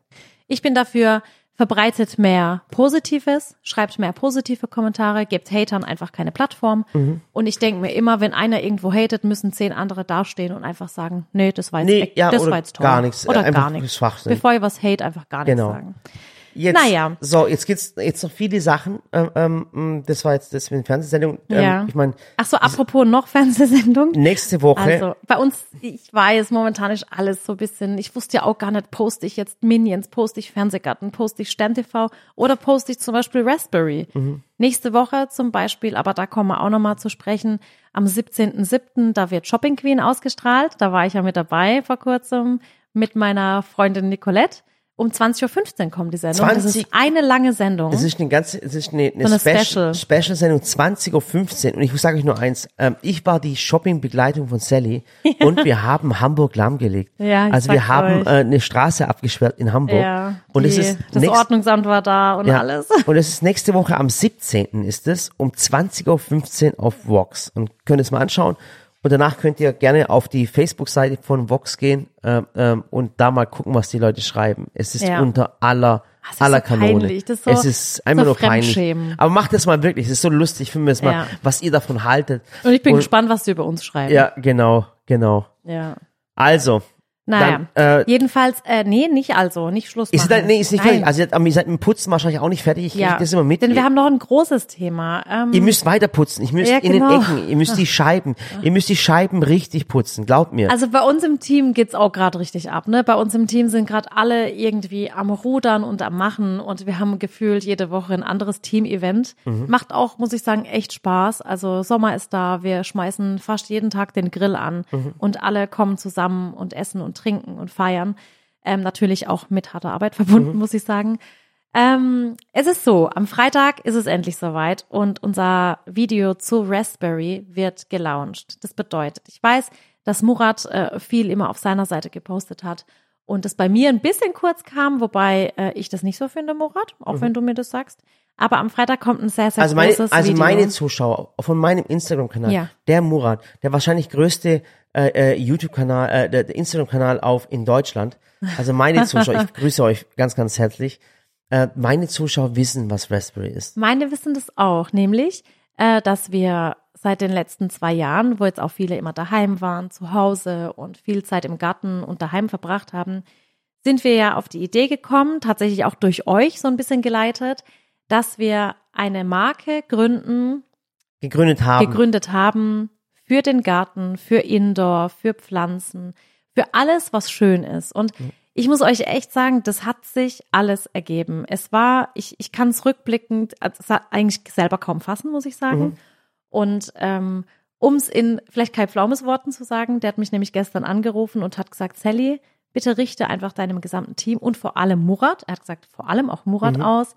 S2: Ich bin dafür, verbreitet mehr Positives, schreibt mehr positive Kommentare, gebt Hatern einfach keine Plattform.
S1: Mhm.
S2: Und ich denke mir immer, wenn einer irgendwo hatet, müssen zehn andere dastehen und einfach sagen, nee, das war jetzt,
S1: Nee, ja,
S2: das
S1: oder
S2: war jetzt toll.
S1: gar nichts,
S2: Oder
S1: einfach
S2: gar nichts. Bevor ihr was hate, einfach gar nichts
S1: Genau.
S2: sagen.
S1: Jetzt,
S2: Naja.
S1: So, jetzt gibt's jetzt noch viele Sachen. Ähm, ähm, das war jetzt das mit Fernsehsendung. Ähm,
S2: Ja.
S1: Ich meine,
S2: Ach so, apropos noch Fernsehsendung.
S1: nächste Woche.
S2: Also bei uns, ich weiß, momentan ist alles so ein bisschen, ich wusste ja auch gar nicht, poste ich jetzt Minions, poste ich Fernsehgarten, poste ich Stern TV oder poste ich zum Beispiel Raspberry. Nächste Woche zum Beispiel, aber da kommen wir auch nochmal zu sprechen, am 17.07., da wird Shopping Queen ausgestrahlt, da war ich ja mit dabei vor kurzem mit meiner Freundin Nicolette. Um 20.15 Uhr kommt die Sendung. das
S1: 20
S2: ist eine lange Sendung.
S1: Das ist eine ganze, das ist eine, eine,
S2: So eine
S1: Special, Special Sendung 20.15 Uhr. Und ich sage euch nur eins, ähm, ich war die Shopping-Begleitung von Sally *laughs* und wir haben Hamburg lahmgelegt.
S2: Ja,
S1: also wir haben
S2: euch.
S1: äh, eine Straße abgesperrt in Hamburg.
S2: ja,
S1: und
S2: die,
S1: es ist
S2: das
S1: nächst-
S2: Ordnungsamt war da und
S1: ja,
S2: alles. *laughs*
S1: Und es ist nächste Woche am 17. ist es, um 20.15 Uhr auf Vox. Und könnt es mal anschauen. Und danach könnt ihr gerne auf die Facebook-Seite von Vox gehen ähm, ähm, und da mal gucken, was die Leute schreiben. Es ist
S2: Ja.
S1: unter aller,
S2: Das
S1: aller
S2: so
S1: Kanone.
S2: peinlich. Das ist so-
S1: es ist einfach
S2: so
S1: nur peinlich. Aber macht das mal wirklich. Es ist so lustig. Finden wir es mal,
S2: Ja.
S1: was ihr davon haltet.
S2: Und ich bin gespannt, was sie über uns schreiben.
S1: Ja, genau, genau.
S2: ja.
S1: Also,
S2: Naja,
S1: Dann, äh,
S2: jedenfalls, äh, nee, nicht also, nicht Schluss machen.
S1: ist, da, nee, ist nicht fertig. Also, ihr- seid mit dem Putzen wahrscheinlich auch nicht fertig. Ich
S2: ja,
S1: krieg das immer mit.
S2: denn wir haben noch ein großes Thema. Ähm,
S1: Ihr müsst weiter putzen. Ich müsst
S2: Ja,
S1: in
S2: genau.
S1: den Ecken. Ihr müsst die Scheiben. Ihr müsst die Scheiben richtig putzen. Glaubt mir.
S2: also bei uns im Team geht's auch gerade richtig ab. Ne? Bei uns im Team sind gerade alle irgendwie am Rudern und am Machen und wir haben gefühlt jede Woche ein anderes Team-Event.
S1: Mhm.
S2: Macht auch, muss ich sagen, echt Spaß. Also Sommer ist da, wir schmeißen fast jeden Tag den Grill an
S1: Mhm.
S2: und alle kommen zusammen und essen und trinken und feiern. Ähm, natürlich auch mit harter Arbeit verbunden,
S1: Mhm.
S2: muss ich sagen. Ähm, es ist so, am Freitag ist es endlich soweit und unser Video zu Raspberry wird gelauncht. Das bedeutet, ich weiß, dass Murat äh, viel immer auf seiner Seite gepostet hat und es bei mir ein bisschen kurz kam, wobei äh, ich das nicht so finde, Murat, auch wenn du mir das sagst. Aber am Freitag kommt ein sehr, sehr
S1: Mhm. Also meine,
S2: großes
S1: also
S2: Video.
S1: meine Zuschauer von meinem Instagram-Kanal,
S2: Ja.
S1: der Murat, der wahrscheinlich größte äh, äh, YouTube-Kanal, äh, Instagram-Kanal auf in Deutschland. Also meine *laughs* Zuschauer, ich grüße euch ganz, ganz herzlich. Äh, meine Zuschauer wissen, was Raspberry ist.
S2: Meine wissen das auch, nämlich, äh, dass wir seit den letzten zwei Jahren, wo jetzt auch viele immer daheim waren, zu Hause und viel Zeit im Garten und daheim verbracht haben, sind wir ja auf die Idee gekommen, tatsächlich auch durch euch so ein bisschen geleitet, dass wir eine Marke gründen,
S1: Gegründet haben.
S2: gegründet haben für den Garten, für Indoor, für Pflanzen, für alles, was schön ist. Und ich muss euch echt sagen, das hat sich alles ergeben. Es war, ich, ich kann es rückblickend, also eigentlich selber kaum fassen, muss ich sagen. Und ähm, um es in vielleicht Kai Pflaumes Worten zu sagen, der hat mich nämlich gestern angerufen und hat gesagt, Sally, bitte richte einfach deinem gesamten Team und vor allem Murat, er hat gesagt, vor allem auch Murat aus,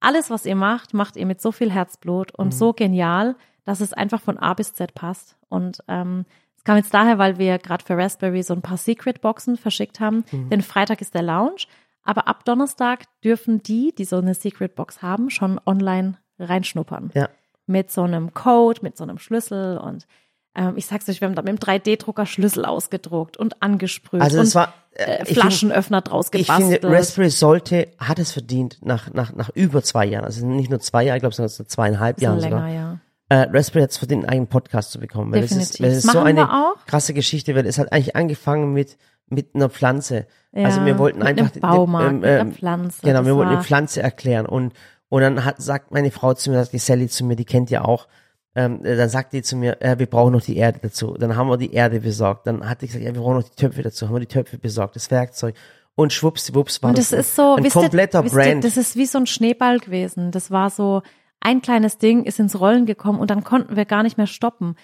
S2: alles, was ihr macht, macht ihr mit so viel Herzblut und so genial, dass es einfach von A bis Z passt. Und ähm, es kam jetzt daher, weil wir gerade für Raspberry so ein paar Secret-Boxen verschickt haben. Denn Freitag ist der Launch, aber ab Donnerstag dürfen die, die so eine Secret-Box haben, schon online reinschnuppern.
S1: Ja.
S2: Mit so einem Code, mit so einem Schlüssel und ähm, ich sag's euch, wir haben da mit dem 3D-Drucker Schlüssel ausgedruckt und angesprüht
S1: Also
S2: und
S1: es war
S2: äh,
S1: äh, ich find-
S2: Flaschenöffner draus
S1: Ich
S2: gebastelt.
S1: finde, Raspberry sollte, hat es verdient, nach, nach, nach über zwei Jahren, also nicht nur zwei Jahre, ich glaube, sondern so zweieinhalb Jahren
S2: länger,
S1: sogar.
S2: ja.
S1: Äh, Raspberry hat es verdient, einen eigenen Podcast zu bekommen. Weil
S2: Definitiv.
S1: Das ist, weil das ist so eine krasse Geschichte, weil es hat eigentlich angefangen mit, mit einer Pflanze. also
S2: Ja,
S1: wir wollten
S2: mit
S1: einfach
S2: einem Baumarkt,
S1: ähm,
S2: mit einer
S1: ähm,
S2: Pflanze.
S1: Genau, wir wollten eine Pflanze erklären und und dann hat, sagt meine Frau zu mir, sagt die Sally zu mir, die kennt ihr auch, ähm, äh, dann sagt die zu mir, äh, wir brauchen noch die Erde dazu. Dann haben wir die Erde besorgt. Dann hat die gesagt, ja, wir brauchen noch die Töpfe dazu. Haben wir die Töpfe besorgt, das Werkzeug. Und schwuppsdiwupps war
S2: Und
S1: das,
S2: das ist so,
S1: ein
S2: ihr-
S1: kompletter
S2: ihr,
S1: Brand.
S2: das ist wie so ein Schneeball gewesen. Das war so ein kleines Ding, ist ins Rollen gekommen und dann konnten wir gar nicht mehr stoppen.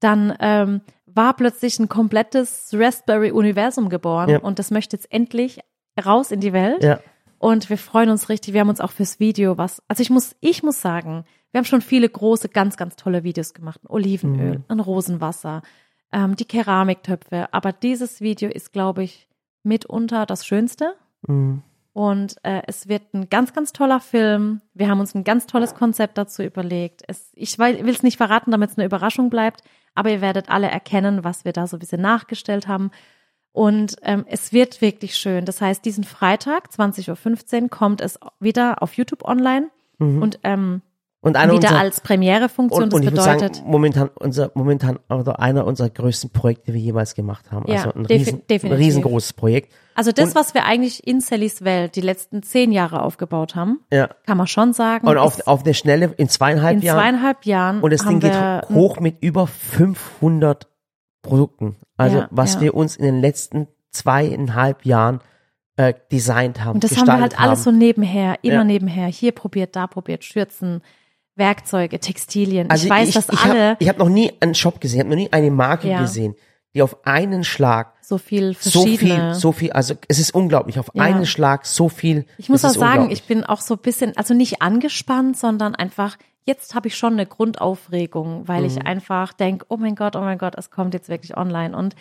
S2: Dann ähm, war plötzlich ein komplettes Raspberry-Universum geboren
S1: Ja.
S2: und das möchte jetzt endlich raus in die Welt.
S1: ja.
S2: Und wir freuen uns richtig. Wir haben uns auch fürs Video was. Also ich muss, ich muss sagen, wir haben schon viele große, ganz, ganz tolle Videos gemacht. Ein Olivenöl,
S1: Mhm.
S2: ein Rosenwasser, ähm, die Keramiktöpfe. Aber dieses Video ist, glaube ich, mitunter das Schönste.
S1: Mhm.
S2: Und äh, es wird ein ganz, ganz toller Film. Wir haben uns ein ganz tolles Konzept dazu überlegt. Es, ich will es nicht verraten, damit es eine Überraschung bleibt, aber ihr werdet alle erkennen, was wir da so ein bisschen nachgestellt haben. Und ähm, es wird wirklich schön. Das heißt, diesen Freitag, 20.15 Uhr, kommt es wieder auf YouTube online. Und ähm,
S1: Und
S2: wieder
S1: unserer,
S2: als Premiere-Funktion.
S1: und,
S2: Das
S1: und würde
S2: bedeutet,
S1: sagen, momentan unser, momentan oder einer unserer größten Projekte, die wir jemals gemacht haben.
S2: Ja,
S1: also ein, riesen, ein riesengroßes Projekt.
S2: Also das,
S1: und-
S2: was wir eigentlich in Sallys Welt die letzten zehn Jahre aufgebaut haben,
S1: Ja.
S2: kann man schon sagen.
S1: Und auf, auf eine Schnelle in zweieinhalb
S2: in
S1: Jahren.
S2: zweieinhalb Jahren
S1: Und das
S2: haben
S1: Ding geht hoch mit über 500 Produkten. Also
S2: Ja,
S1: was
S2: ja.
S1: wir uns in den letzten zweieinhalb Jahren äh, designt haben.
S2: Und das haben wir halt
S1: gestaltet
S2: alles so
S1: haben.
S2: nebenher, immer nebenher. Hier probiert, da probiert, Schürzen, Werkzeuge, Textilien.
S1: Also
S2: ich weiß,
S1: ich,
S2: dass
S1: ich
S2: alle
S1: Hab, ich habe noch nie einen Shop gesehen, habe noch nie eine Marke gesehen, die auf einen Schlag
S2: so viel
S1: so
S2: verschiedene.
S1: viel, so viel, also es ist unglaublich, auf
S2: Ja.
S1: einen Schlag so viel.
S2: ich muss auch sagen, ich bin auch so ein bisschen, also nicht angespannt, sondern einfach, jetzt habe ich schon eine Grundaufregung, weil
S1: Mhm.
S2: ich einfach denke, oh mein Gott, oh mein Gott, es kommt jetzt wirklich online. Und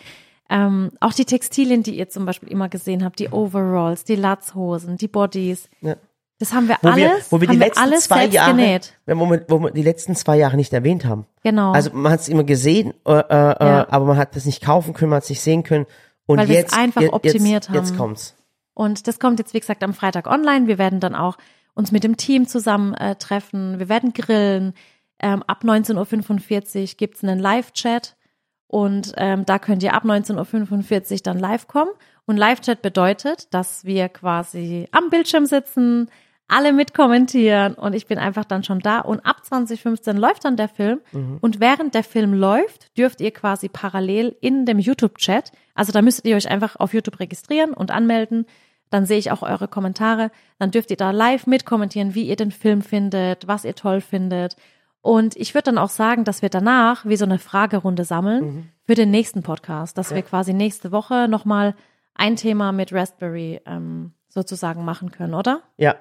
S2: ähm, auch die Textilien, die ihr zum Beispiel immer gesehen habt, die Overalls, die Latzhosen, die Bodies,
S1: Ja.
S2: Das haben wir
S1: wo
S2: alles,
S1: wir, wo wir die letzten
S2: wir alles
S1: zwei Jahre,
S2: genäht.
S1: wo wir, wo wir die letzten zwei Jahre nicht erwähnt haben.
S2: Genau.
S1: Also man hat es immer gesehen, äh, äh,
S2: Ja.
S1: äh, aber man hat das nicht kaufen können, man hat es nicht sehen können. Und
S2: Weil wir es
S1: jetzt,
S2: einfach
S1: jetzt,
S2: optimiert
S1: jetzt, Jetzt
S2: haben.
S1: kommt's.
S2: Und das kommt jetzt, wie gesagt, am Freitag online. Wir werden dann auch uns mit dem Team zusammen äh, treffen. Wir werden grillen. Ähm, ab 19.45 Uhr gibt's einen Live-Chat. Und ähm, da könnt ihr ab 19.45 Uhr dann live kommen. Und Live-Chat bedeutet, dass wir quasi am Bildschirm sitzen, alle mitkommentieren und ich bin einfach dann schon da. Und ab 2015 läuft dann der Film. Und während der Film läuft, dürft ihr quasi parallel in dem YouTube-Chat, also da müsstet ihr euch einfach auf YouTube registrieren und anmelden. Dann sehe ich auch eure Kommentare. Dann dürft ihr da live mitkommentieren, wie ihr den Film findet, was ihr toll findet. Und ich würde dann auch sagen, dass wir danach wie so eine Fragerunde sammeln für den nächsten Podcast, dass wir quasi nächste Woche nochmal ein Thema mit Raspberry ähm, sozusagen machen können, oder?
S1: Ja,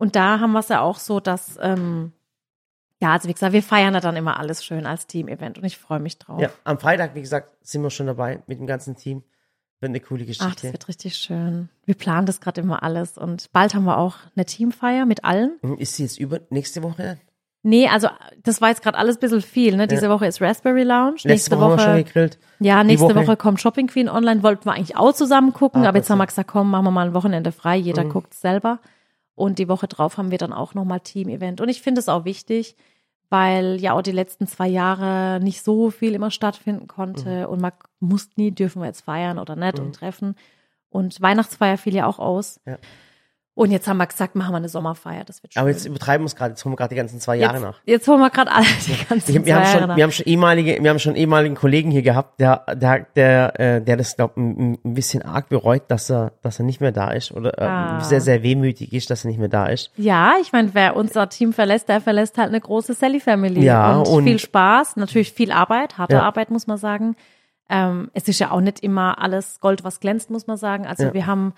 S2: Und da haben wir es ja auch so, dass, ähm, ja, also wie gesagt, wir feiern da dann immer alles schön als Team-Event und ich freue mich drauf.
S1: ja. Am Freitag, wie gesagt, sind wir schon dabei mit dem ganzen Team. Wird eine coole
S2: Ach, das
S1: Geschichte.
S2: wird richtig schön. Wir planen das gerade immer alles und bald haben wir auch eine Teamfeier mit allen.
S1: Hm, Ist sie jetzt über nächste Woche?
S2: Nee, also das war jetzt gerade alles ein bisschen viel. Ne? Diese
S1: Ja.
S2: Woche ist Raspberry Lounge.
S1: Letzte,
S2: Nächste
S1: Woche, haben wir schon gegrillt.
S2: ja, nächste
S1: Woche-
S2: Woche. kommt Shopping Queen online. Wollten wir eigentlich auch zusammen gucken,
S1: Ah,
S2: aber jetzt haben wir gesagt, komm, machen wir mal ein Wochenende frei. Jeder
S1: Mhm.
S2: guckt selber. Und die Woche drauf haben wir dann auch nochmal Team-Event. Und ich finde es auch wichtig, weil ja auch die letzten zwei Jahre nicht so viel immer stattfinden konnte
S1: Mhm.
S2: und man muss nie, dürfen wir jetzt feiern oder nicht und treffen. Und Weihnachtsfeier fiel ja auch aus.
S1: Ja.
S2: Und jetzt haben wir gesagt, machen wir eine Sommerfeier. Das wird schön.
S1: Aber jetzt übertreiben wir es gerade, jetzt holen wir gerade die ganzen zwei Jahre
S2: jetzt,
S1: nach.
S2: jetzt holen wir gerade alle die ganzen
S1: Ich, wir, haben
S2: zwei Jahre
S1: schon,
S2: nach.
S1: wir haben schon ehemalige, wir haben schon ehemaligen Kollegen hier gehabt, der, der, der, äh, der das glaub ein, ein bisschen arg bereut, dass er, dass er nicht mehr da ist oder äh,
S2: Ah.
S1: sehr, sehr wehmütig ist, dass er nicht mehr da ist.
S2: Ja, ich meine, wer unser Team verlässt, der verlässt halt eine große Sally-Family.
S1: Ja,
S2: und,
S1: und-
S2: viel Spaß, natürlich viel Arbeit, harte
S1: Ja.
S2: Arbeit, muss man sagen. Ähm, es ist ja auch nicht immer alles Gold, was glänzt, muss man sagen. Also
S1: Ja.
S2: wir haben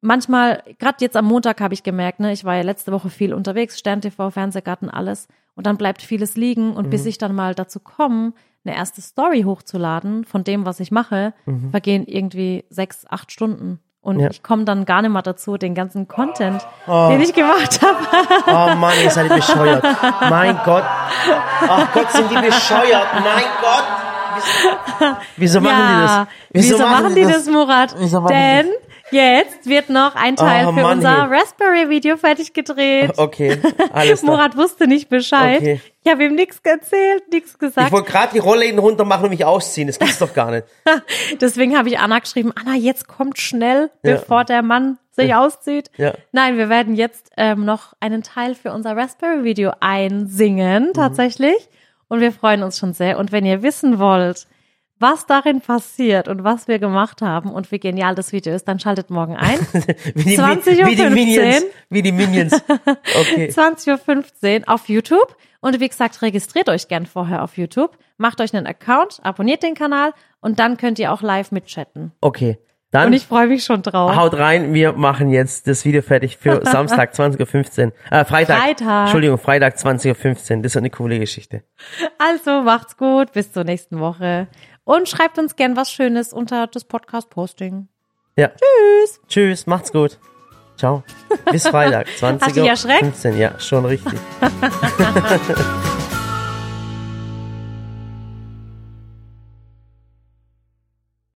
S2: manchmal, gerade jetzt am Montag habe ich gemerkt, ne, ich war ja letzte Woche viel unterwegs, Stern TV, Fernsehgarten, alles. Und dann bleibt vieles liegen. Und
S1: Mhm.
S2: bis ich dann mal dazu komme, eine erste Story hochzuladen von dem, was ich mache, vergehen irgendwie sechs, acht Stunden. Und
S1: Mhm. Ja.
S2: ich komme dann gar nicht mehr dazu, den ganzen Content, den ich gemacht habe,
S1: Oh Mann, ihr seid bescheuert. mein Gott. Ach Gott, sind die bescheuert. Mein Gott. Wieso, wieso machen die das?
S2: Wieso, machen die das, Murat?
S1: Wieso machen
S2: Denn jetzt wird noch ein Teil
S1: Oh,
S2: für
S1: Mann,
S2: unser. Raspberry-Video fertig gedreht.
S1: Okay, alles *laughs* klar.
S2: Murat wusste nicht Bescheid.
S1: Okay.
S2: Ich habe ihm nichts erzählt, nichts
S1: Ich
S2: gesagt.
S1: wollte gerade die Rollläden runter machen und mich ausziehen. Das gibt's doch gar nicht. *laughs*
S2: Deswegen habe ich Anna geschrieben, Anna, jetzt kommt schnell,
S1: Ja.
S2: bevor der Mann sich auszieht.
S1: Ja.
S2: Nein, wir werden jetzt ähm, noch einen Teil für unser Raspberry-Video einsingen,
S1: Mhm. tatsächlich.
S2: Und wir freuen uns schon sehr. Und wenn ihr wissen wollt, was darin passiert und was wir gemacht haben und wie genial das Video ist, dann schaltet morgen ein. *laughs*
S1: Wie die,
S2: 20.15
S1: wie die Minions. Wie die Minions. Okay. *laughs*
S2: 20.15 Uhr auf YouTube. Und wie gesagt, registriert euch gern vorher auf YouTube, macht euch einen Account, abonniert den Kanal und dann könnt ihr auch live mitchatten.
S1: Okay. Dann
S2: Und ich freue mich schon drauf.
S1: haut rein. Wir machen jetzt das Video fertig für *laughs* Samstag 20.15 Uhr. Äh, Freitag.
S2: Freitag.
S1: Entschuldigung, Freitag 20.15 Uhr. Das ist eine coole Geschichte.
S2: Also macht's gut, bis zur nächsten Woche. Und schreibt uns gern was Schönes unter das Podcast-Posting.
S1: Ja. Tschüss. Tschüss. Macht's gut. Ciao. Bis Freitag. 20 *laughs*
S2: Hast du dich
S1: Uhr
S2: erschreckt?
S1: 15. Ja, schon richtig. *laughs*